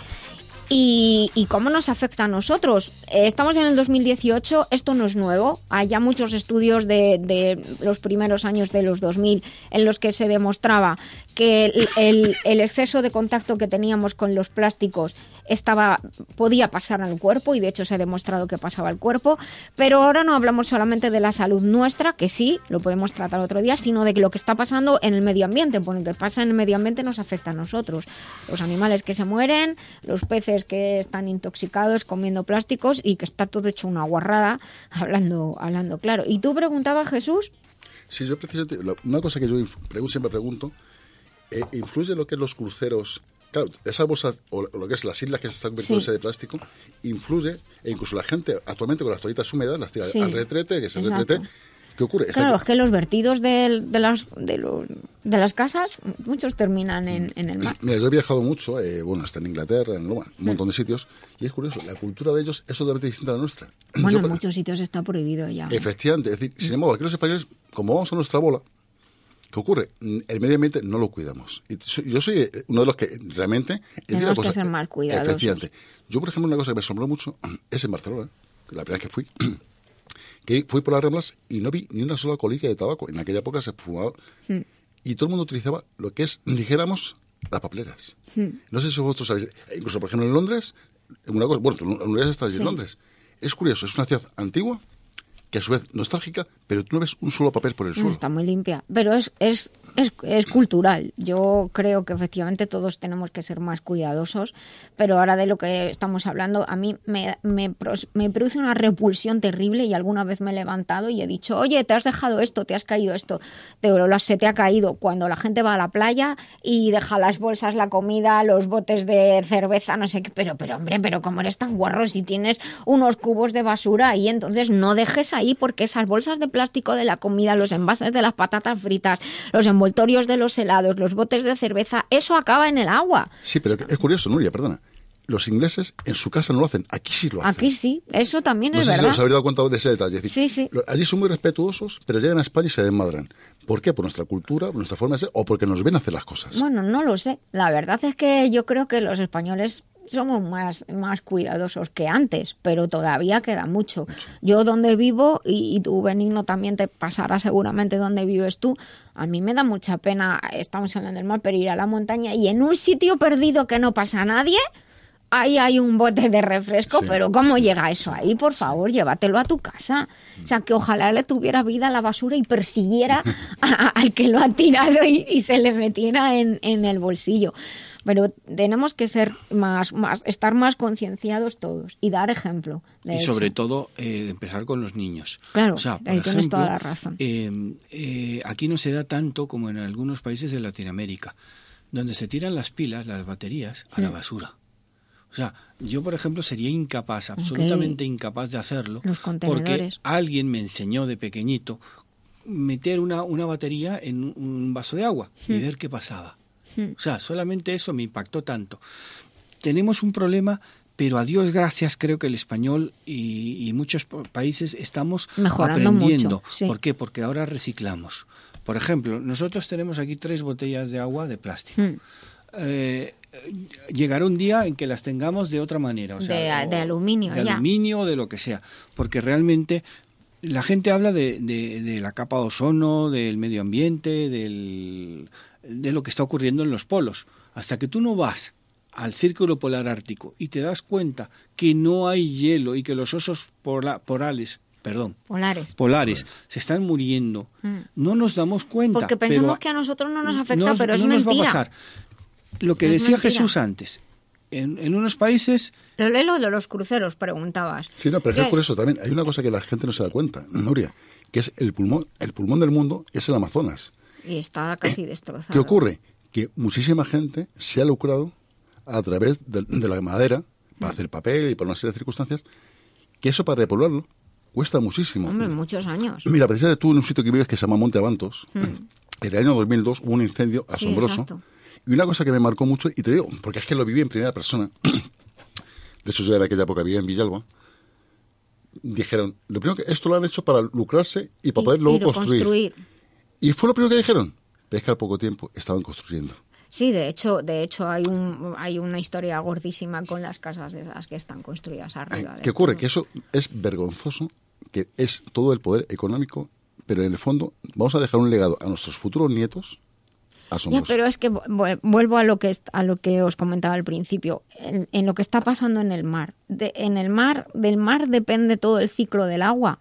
¿Y, cómo nos afecta a nosotros? Eh, estamos en el 2018, esto no es nuevo. Hay ya muchos estudios de, los primeros años de los 2000 en los que se demostraba que el exceso de contacto que teníamos con los plásticos estaba podía pasar al cuerpo y de hecho se ha demostrado que pasaba al cuerpo, pero ahora no hablamos solamente de la salud nuestra, que sí, lo podemos tratar otro día, sino de lo que está pasando en el medio ambiente, porque lo que pasa en el medio ambiente nos afecta a nosotros. Los animales que se mueren, los peces que están intoxicados comiendo plásticos y que está todo hecho una guarrada, hablando hablando claro. ¿Y tú preguntabas, Jesús? Sí, yo precisamente, una cosa que yo siempre pregunto, eh, ¿influye lo que los cruceros Claro, esa bolsa, o lo que es las islas que se están convirtiendo sí. de plástico, influye, e incluso la gente actualmente con las toallitas húmedas las tira sí. al retrete, que es el Exacto. retrete. ¿Qué ocurre? Claro, es que los vertidos de, de, las, de, los, de las casas, muchos terminan en, en, el mar. Mira, yo he viajado mucho, eh, bueno, hasta en Inglaterra, en Roma, un montón de sitios, y es curioso, la cultura de ellos es totalmente distinta a la nuestra. Bueno, yo, en muchos sitios está prohibido ya. Efectivamente, es decir, sin embargo, aquí los españoles, como vamos a nuestra bola, ¿Qué ocurre? El medio ambiente no lo cuidamos. Yo soy uno de los que realmente... Tenemos cosa, que ser cuidadosos. Efectivamente. Yo, por ejemplo, una cosa que me asombró mucho es en Barcelona, la primera vez que fui, que fui por las Ramblas y no vi ni una sola colilla de tabaco. En aquella época se fumaba sí. y todo el mundo utilizaba lo que es, dijéramos, las papeleras. Sí. No sé si vosotros sabéis. Incluso, por ejemplo, en Londres, una cosa, bueno, la universidad está sí. en Londres. Es curioso, es una ciudad antigua, que a su vez nostálgica, pero tú no ves un solo papel por el suelo. Está muy limpia, pero es, es, es, es, cultural. Yo creo que efectivamente todos tenemos que ser más cuidadosos, pero ahora de lo que estamos hablando, a mí me, me, me produce una repulsión terrible y alguna vez me he levantado y he dicho, oye, te has dejado esto, te has caído esto, te, se te ha caído cuando la gente va a la playa y deja las bolsas, la comida, los botes de cerveza, no sé qué, pero, pero hombre, pero como eres tan guarro si tienes unos cubos de basura y entonces no dejes ahí porque esas bolsas de plástico de la comida, los envases de las patatas fritas, los envoltorios de los helados, los botes de cerveza, eso acaba en el agua. Sí, pero es curioso, Nuria, perdona. Los ingleses en su casa no lo hacen, aquí sí lo hacen. Aquí sí, eso también no es sé verdad. Si os habéis dado cuenta de ese detalle. Es decir, sí, sí. Allí son muy respetuosos, pero llegan a España y se desmadran. ¿Por qué? ¿Por nuestra cultura, por nuestra forma de ser o porque nos ven hacer las cosas? Bueno, no lo sé. La verdad es que yo creo que los españoles somos más, más cuidadosos que antes, pero todavía queda mucho. Yo donde vivo, y, y tú, Benigno, también te pasará seguramente donde vives tú, a mí me da mucha pena, estamos hablando del mar, pero ir a la montaña y en un sitio perdido que no pasa nadie, ahí hay un bote de refresco, Sí, pero ¿cómo llega eso ahí? Por favor, llévatelo a tu casa. O sea, que ojalá le tuviera vida a la basura y persiguiera a- al que lo ha tirado y, y se le metiera en, en el bolsillo. Pero tenemos que ser más, más estar más concienciados todos y dar ejemplo. de y hecho. sobre todo eh, empezar con los niños. Claro, O sea, por ahí tienes toda la razón. eh, eh, aquí no se da tanto como en algunos países de Latinoamérica, donde se tiran las pilas, las baterías, a la basura. O sea, yo, por ejemplo, sería incapaz, absolutamente incapaz de hacerlo, Los porque alguien me enseñó de pequeñito meter una, una batería en un- un vaso de agua y Hmm. ver qué pasaba. Hmm. O sea, solamente eso me impactó tanto. Tenemos un problema, pero a Dios gracias creo que el español y, y muchos pa- países estamos Mejorando aprendiendo. mucho, sí. ¿Por qué? Porque ahora reciclamos. Por ejemplo, nosotros tenemos aquí tres botellas de agua de plástico. Hmm. Eh, llegará un día en que las tengamos de otra manera. O sea, De- o- de aluminio, De ya. aluminio o de lo que sea. Porque realmente la gente habla de, de- de la capa de ozono, del medio ambiente, del, de lo que está ocurriendo en los polos. Hasta que tú no vas al círculo polar ártico y te das cuenta que no hay hielo y que los osos pola- porales, perdón, Polares. polares se están muriendo, Mm. no nos damos cuenta. Porque pensamos pero que a nosotros no nos afecta, no- pero es no nos va a mentira. pasar. Lo que Es decía mentira. Jesús antes, en, en unos países Lo de los cruceros, preguntabas. Sí, no, pero es ¿Qué que por es? eso también hay una cosa que la gente no se da cuenta, Nuria, que es el pulmón, el pulmón del mundo es el Amazonas. Y está casi destrozado. ¿Qué ocurre? Que muchísima gente se ha lucrado a través de, de la madera para hacer papel y por una serie de circunstancias, que eso para repoblarlo cuesta muchísimo. Hombre, muchos años. Mira, precisamente tú en un sitio que vives que se llama Monte Avantos, Mm. en el año 2002 hubo un incendio asombroso. y una cosa que me marcó mucho, y te digo, porque es que lo viví en primera persona, de hecho yo en aquella época vivía en Villalba, dijeron, lo primero que esto lo han hecho para lucrarse y para Y- poder luego construir. construir. Y fue lo primero que dijeron. Pero es que al poco tiempo estaban construyendo. Sí, de hecho, de hecho hay un hay una historia gordísima con las casas esas que están construidas arriba. de ¿Qué ocurre? Que eso es vergonzoso, que es todo el poder económico, pero en el fondo vamos a dejar un legado a nuestros futuros nietos Ya, pero es que vu- vuelvo a lo que a lo que os comentaba al principio, en, en lo que está pasando en el mar. De- en el mar, del mar depende todo el ciclo del agua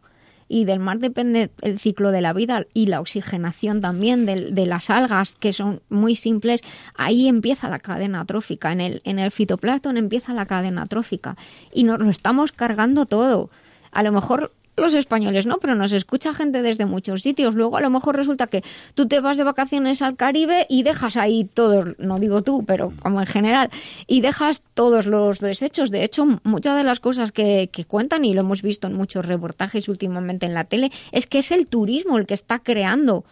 y del mar depende el ciclo de la vida y la oxigenación también del- de, las algas que son muy simples. Ahí empieza la cadena trófica. En el en el fitoplancton empieza la cadena trófica y nos lo estamos cargando todo. A lo mejor los españoles no, pero nos escucha gente desde muchos sitios. Luego a lo mejor resulta que tú te vas de vacaciones al Caribe y dejas ahí todos, no digo tú, pero como en general, y dejas todos los desechos. De hecho, muchas de las cosas que, que cuentan, y lo hemos visto en muchos reportajes últimamente en la tele, es que es el turismo el que está creando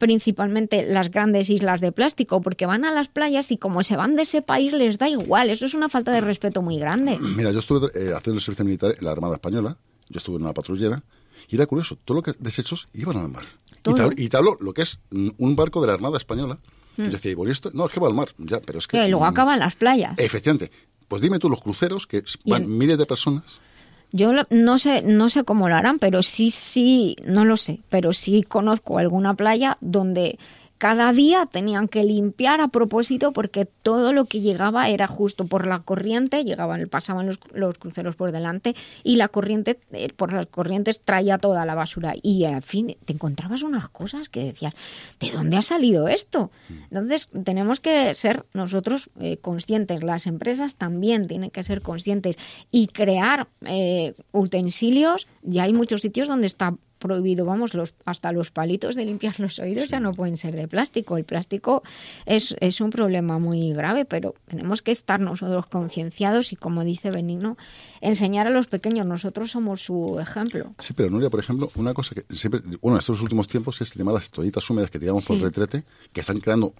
principalmente las grandes islas de plástico, porque van a las playas y como se van de ese país les da igual. Eso es una falta de respeto muy grande. Mira, yo estuve eh, haciendo el servicio militar en la Armada Española, yo estuve en una patrullera, y era curioso, todo lo que desechos iban al mar. Y te, hablo- y te hablo lo que es un barco de la Armada Española. Y yo decía, ¿y bueno, esto? No, es que va al mar. Ya, pero es que... Que luego mm, acaban las playas. Efectivamente. Pues dime tú, los cruceros, que Y van miles de personas, Yo no sé, no sé cómo lo harán, pero sí, sí, no lo sé, pero sí conozco alguna playa donde cada día tenían que limpiar a propósito porque todo lo que llegaba era justo por la corriente, llegaban, pasaban los, cruceros por delante y la corriente, eh, por las corrientes traía toda la basura y al fin te encontrabas unas cosas que decías, ¿de dónde ha salido esto? Entonces tenemos que ser nosotros eh, conscientes, las empresas también tienen que ser conscientes y crear eh, utensilios. Ya hay muchos sitios donde está prohibido, vamos, los, hasta los palitos de limpiar los oídos ya no pueden ser de plástico. El plástico es, es un problema muy grave, pero tenemos que estar nosotros concienciados y, como dice Benigno, enseñar a los pequeños. Nosotros somos su ejemplo. Sí, pero Nuria, por ejemplo, una cosa que siempre, bueno, en estos últimos tiempos es el tema de las toallitas húmedas que tiramos por Sí. retrete, que están creando.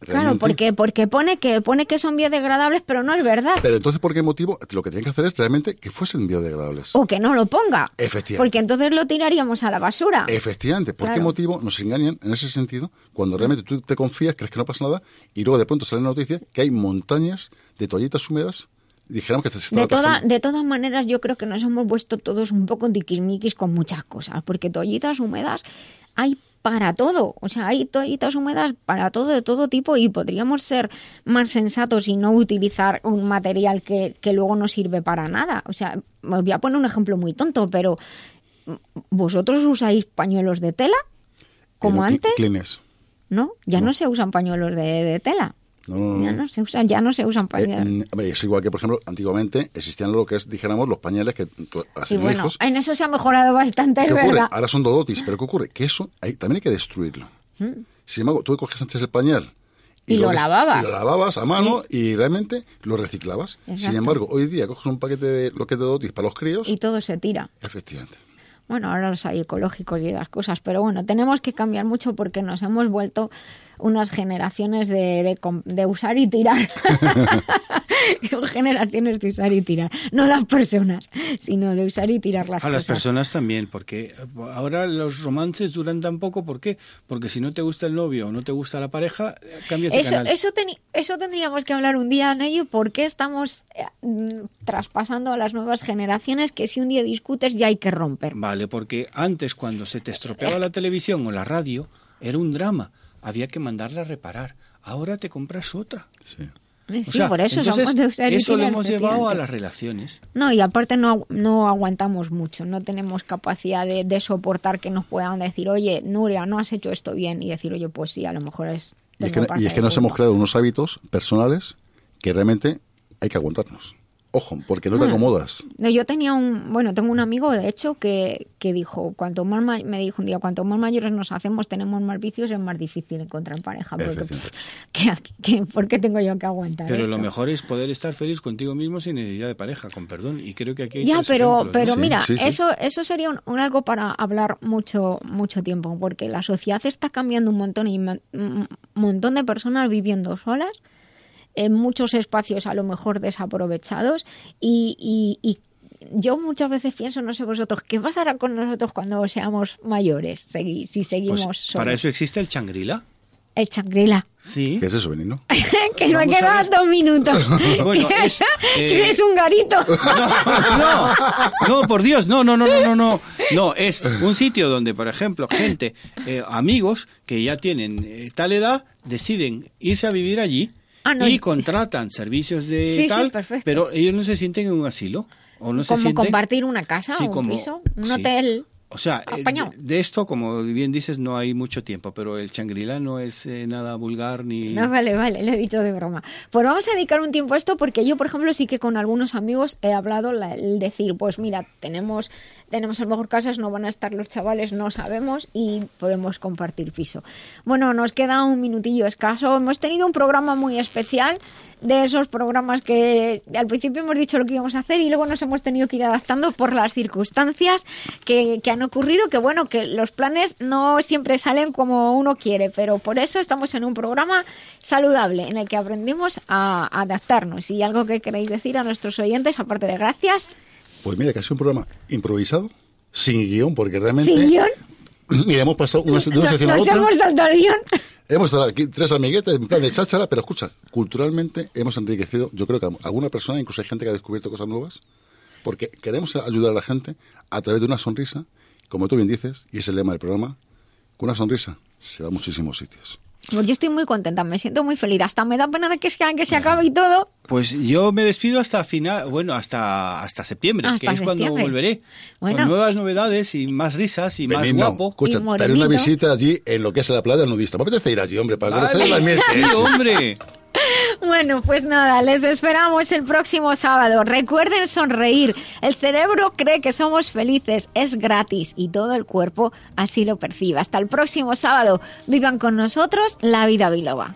Claro, porque, porque pone que pone que son biodegradables, pero no es verdad. Pero entonces, ¿por qué motivo? Lo que tienen que hacer es realmente que fuesen biodegradables. O que no lo ponga. Efectivamente. Porque entonces lo tiraríamos a la basura. Efectivamente, ¿por qué motivo nos engañan en ese sentido cuando realmente tú te confías, crees que no pasa nada y luego de pronto sale la noticia que hay montañas de toallitas húmedas dijéramos que se está De, toda, de todas maneras, yo creo que nos hemos puesto todos un poco tiquismiquis con muchas cosas, porque toallitas húmedas hay para todo. O sea, hay toallitas húmedas para todo, de todo tipo, y podríamos ser más sensatos y no utilizar un material que, que luego no sirve para nada. O sea, os voy a poner un ejemplo muy tonto, pero ¿vosotros usáis pañuelos de tela? Como no, antes, Kleenex. ¿no? Ya no. se usan pañuelos de, de tela. No, no, no. Ya no se usan, ya no se usan Eh, pañuelos. mm, hombre, es igual que, por ejemplo, antiguamente existían lo que es, dijéramos, los pañales que así Sí, bueno, en eso se ha mejorado bastante, es ¿Qué ocurre? verdad. Ahora son dodotis, pero ¿qué ocurre? Que eso hay- también hay que destruirlo. Mm. Sin embargo, tú coges antes el pañal Y lo lavabas. Y lo lavabas a mano y realmente lo reciclabas. Sin embargo, hoy día coges un paquete de lo que es de dotis para los críos. Y todo se tira. Efectivamente. Bueno, ahora los hay ecológicos y las cosas, pero bueno, tenemos que cambiar mucho porque nos hemos vuelto unas generaciones de, de de usar y tirar. generaciones de usar y tirar. No las personas, sino de usar y tirar las A las cosas. personas también, porque ahora los romances duran tan poco, ¿por qué? Porque si no te gusta el novio o no te gusta la pareja, cambias de Eso, canal. eso, eso tendríamos que hablar un día, Neyo, por qué estamos eh, traspasando a las nuevas generaciones que si un día discutes ya hay que romper. Vale, porque antes cuando se te estropeaba la televisión o la radio, era un drama, había que mandarla a reparar. Ahora te compras otra. Sí, O sea, por eso entonces, somos de usar y eso lo hemos llevado a las relaciones. No, y aparte no, no aguantamos mucho, no tenemos capacidad de, de soportar que nos puedan decir, oye, Nuria, no has hecho esto bien, y decir, oye, pues sí, a lo mejor es... Y es que, parte y es de que nos culpa". hemos creado unos hábitos personales que realmente hay que aguantarnos. Ojo, porque no te Hmm. acomodas. No, yo tenía un, bueno, tengo un amigo de hecho que, que dijo, cuanto más ma- me dijo un día, cuanto más mayores nos hacemos, tenemos más vicios, es más difícil encontrar pareja. Porque, pff, ¿qué- qué- por qué tengo yo que aguantar Pero lo mejor es poder estar feliz contigo mismo sin necesidad de pareja, con perdón. Y creo que aquí hay Ya, tres pero, ejemplos, pero ¿no? mira, eso, eso sería un, un algo para hablar mucho, mucho tiempo, porque la sociedad está cambiando un montón y un montón de personas viviendo solas en muchos espacios a lo mejor desaprovechados y, y- y yo muchas veces pienso, no sé vosotros, ¿qué pasará con nosotros cuando seamos mayores? Segui- si seguimos Pues, solos? para eso existe el changrila. El changrila. Sí. ¿Qué es eso, Benigno? que Vamos quedan dos minutos. Bueno, es, eh, es un garito. No, no, por Dios, no, no, no, no, no, no. No, es un sitio donde, por ejemplo, gente, eh, amigos que ya tienen eh, tal edad, deciden irse a vivir allí Ah, no, y contratan servicios de Sí, sí, tal, perfecto. pero ellos no se sienten en un asilo. O no se como sienten, compartir una casa Sí, un como- piso, un sí. hotel. O sea, eh, de, de esto, como bien dices, no hay mucho tiempo, pero el changrila no es eh, nada vulgar ni... No, vale, vale, le he dicho de broma. Pues vamos a dedicar un tiempo a esto porque yo, por ejemplo, sí que con algunos amigos he hablado la- el decir, pues mira, tenemos, tenemos a lo mejor casas, no van a estar los chavales, no sabemos y podemos compartir piso. Bueno, nos queda un minutillo escaso. Hemos tenido un programa muy especial de esos programas que al principio hemos dicho lo que íbamos a hacer y luego nos hemos tenido que ir adaptando por las circunstancias que, que han ocurrido, que bueno, que los planes no siempre salen como uno quiere, pero por eso estamos en un programa saludable en el que aprendimos a adaptarnos. Y algo que queréis decir a nuestros oyentes, aparte de gracias, Pues mira, que ha sido un programa improvisado, sin guion, porque realmente... sin guion, Mira, hemos pasado una, de una nos, sección a nos otra. hemos saltado el guion. Hemos estado aquí tres amiguetes en plan de cháchara, pero escucha, culturalmente hemos enriquecido, yo creo que a alguna persona, incluso hay gente que ha descubierto cosas nuevas, porque queremos ayudar a la gente a través de una sonrisa, como tú bien dices, y es el lema del programa, con una sonrisa se va a muchísimos sitios. Pues yo estoy muy contenta, me siento muy feliz. Hasta me da pena de que, sea, que se acabe y todo. Pues yo me despido hasta final, bueno, hasta hasta septiembre, Hasta que es cuando septiembre. volveré. Bueno. Con nuevas novedades y más risas y más Benigno, guapo. escucha, te haré una visita allí en lo que es la playa nudista. Me apetece ir allí, hombre, para Vale. conocer el ambiente. Sí, hombre. Bueno, pues nada, les esperamos el próximo sábado. Recuerden sonreír. El cerebro cree que somos felices, es gratis y todo el cuerpo así lo percibe. Hasta el próximo sábado. Vivan con nosotros la vida biloba.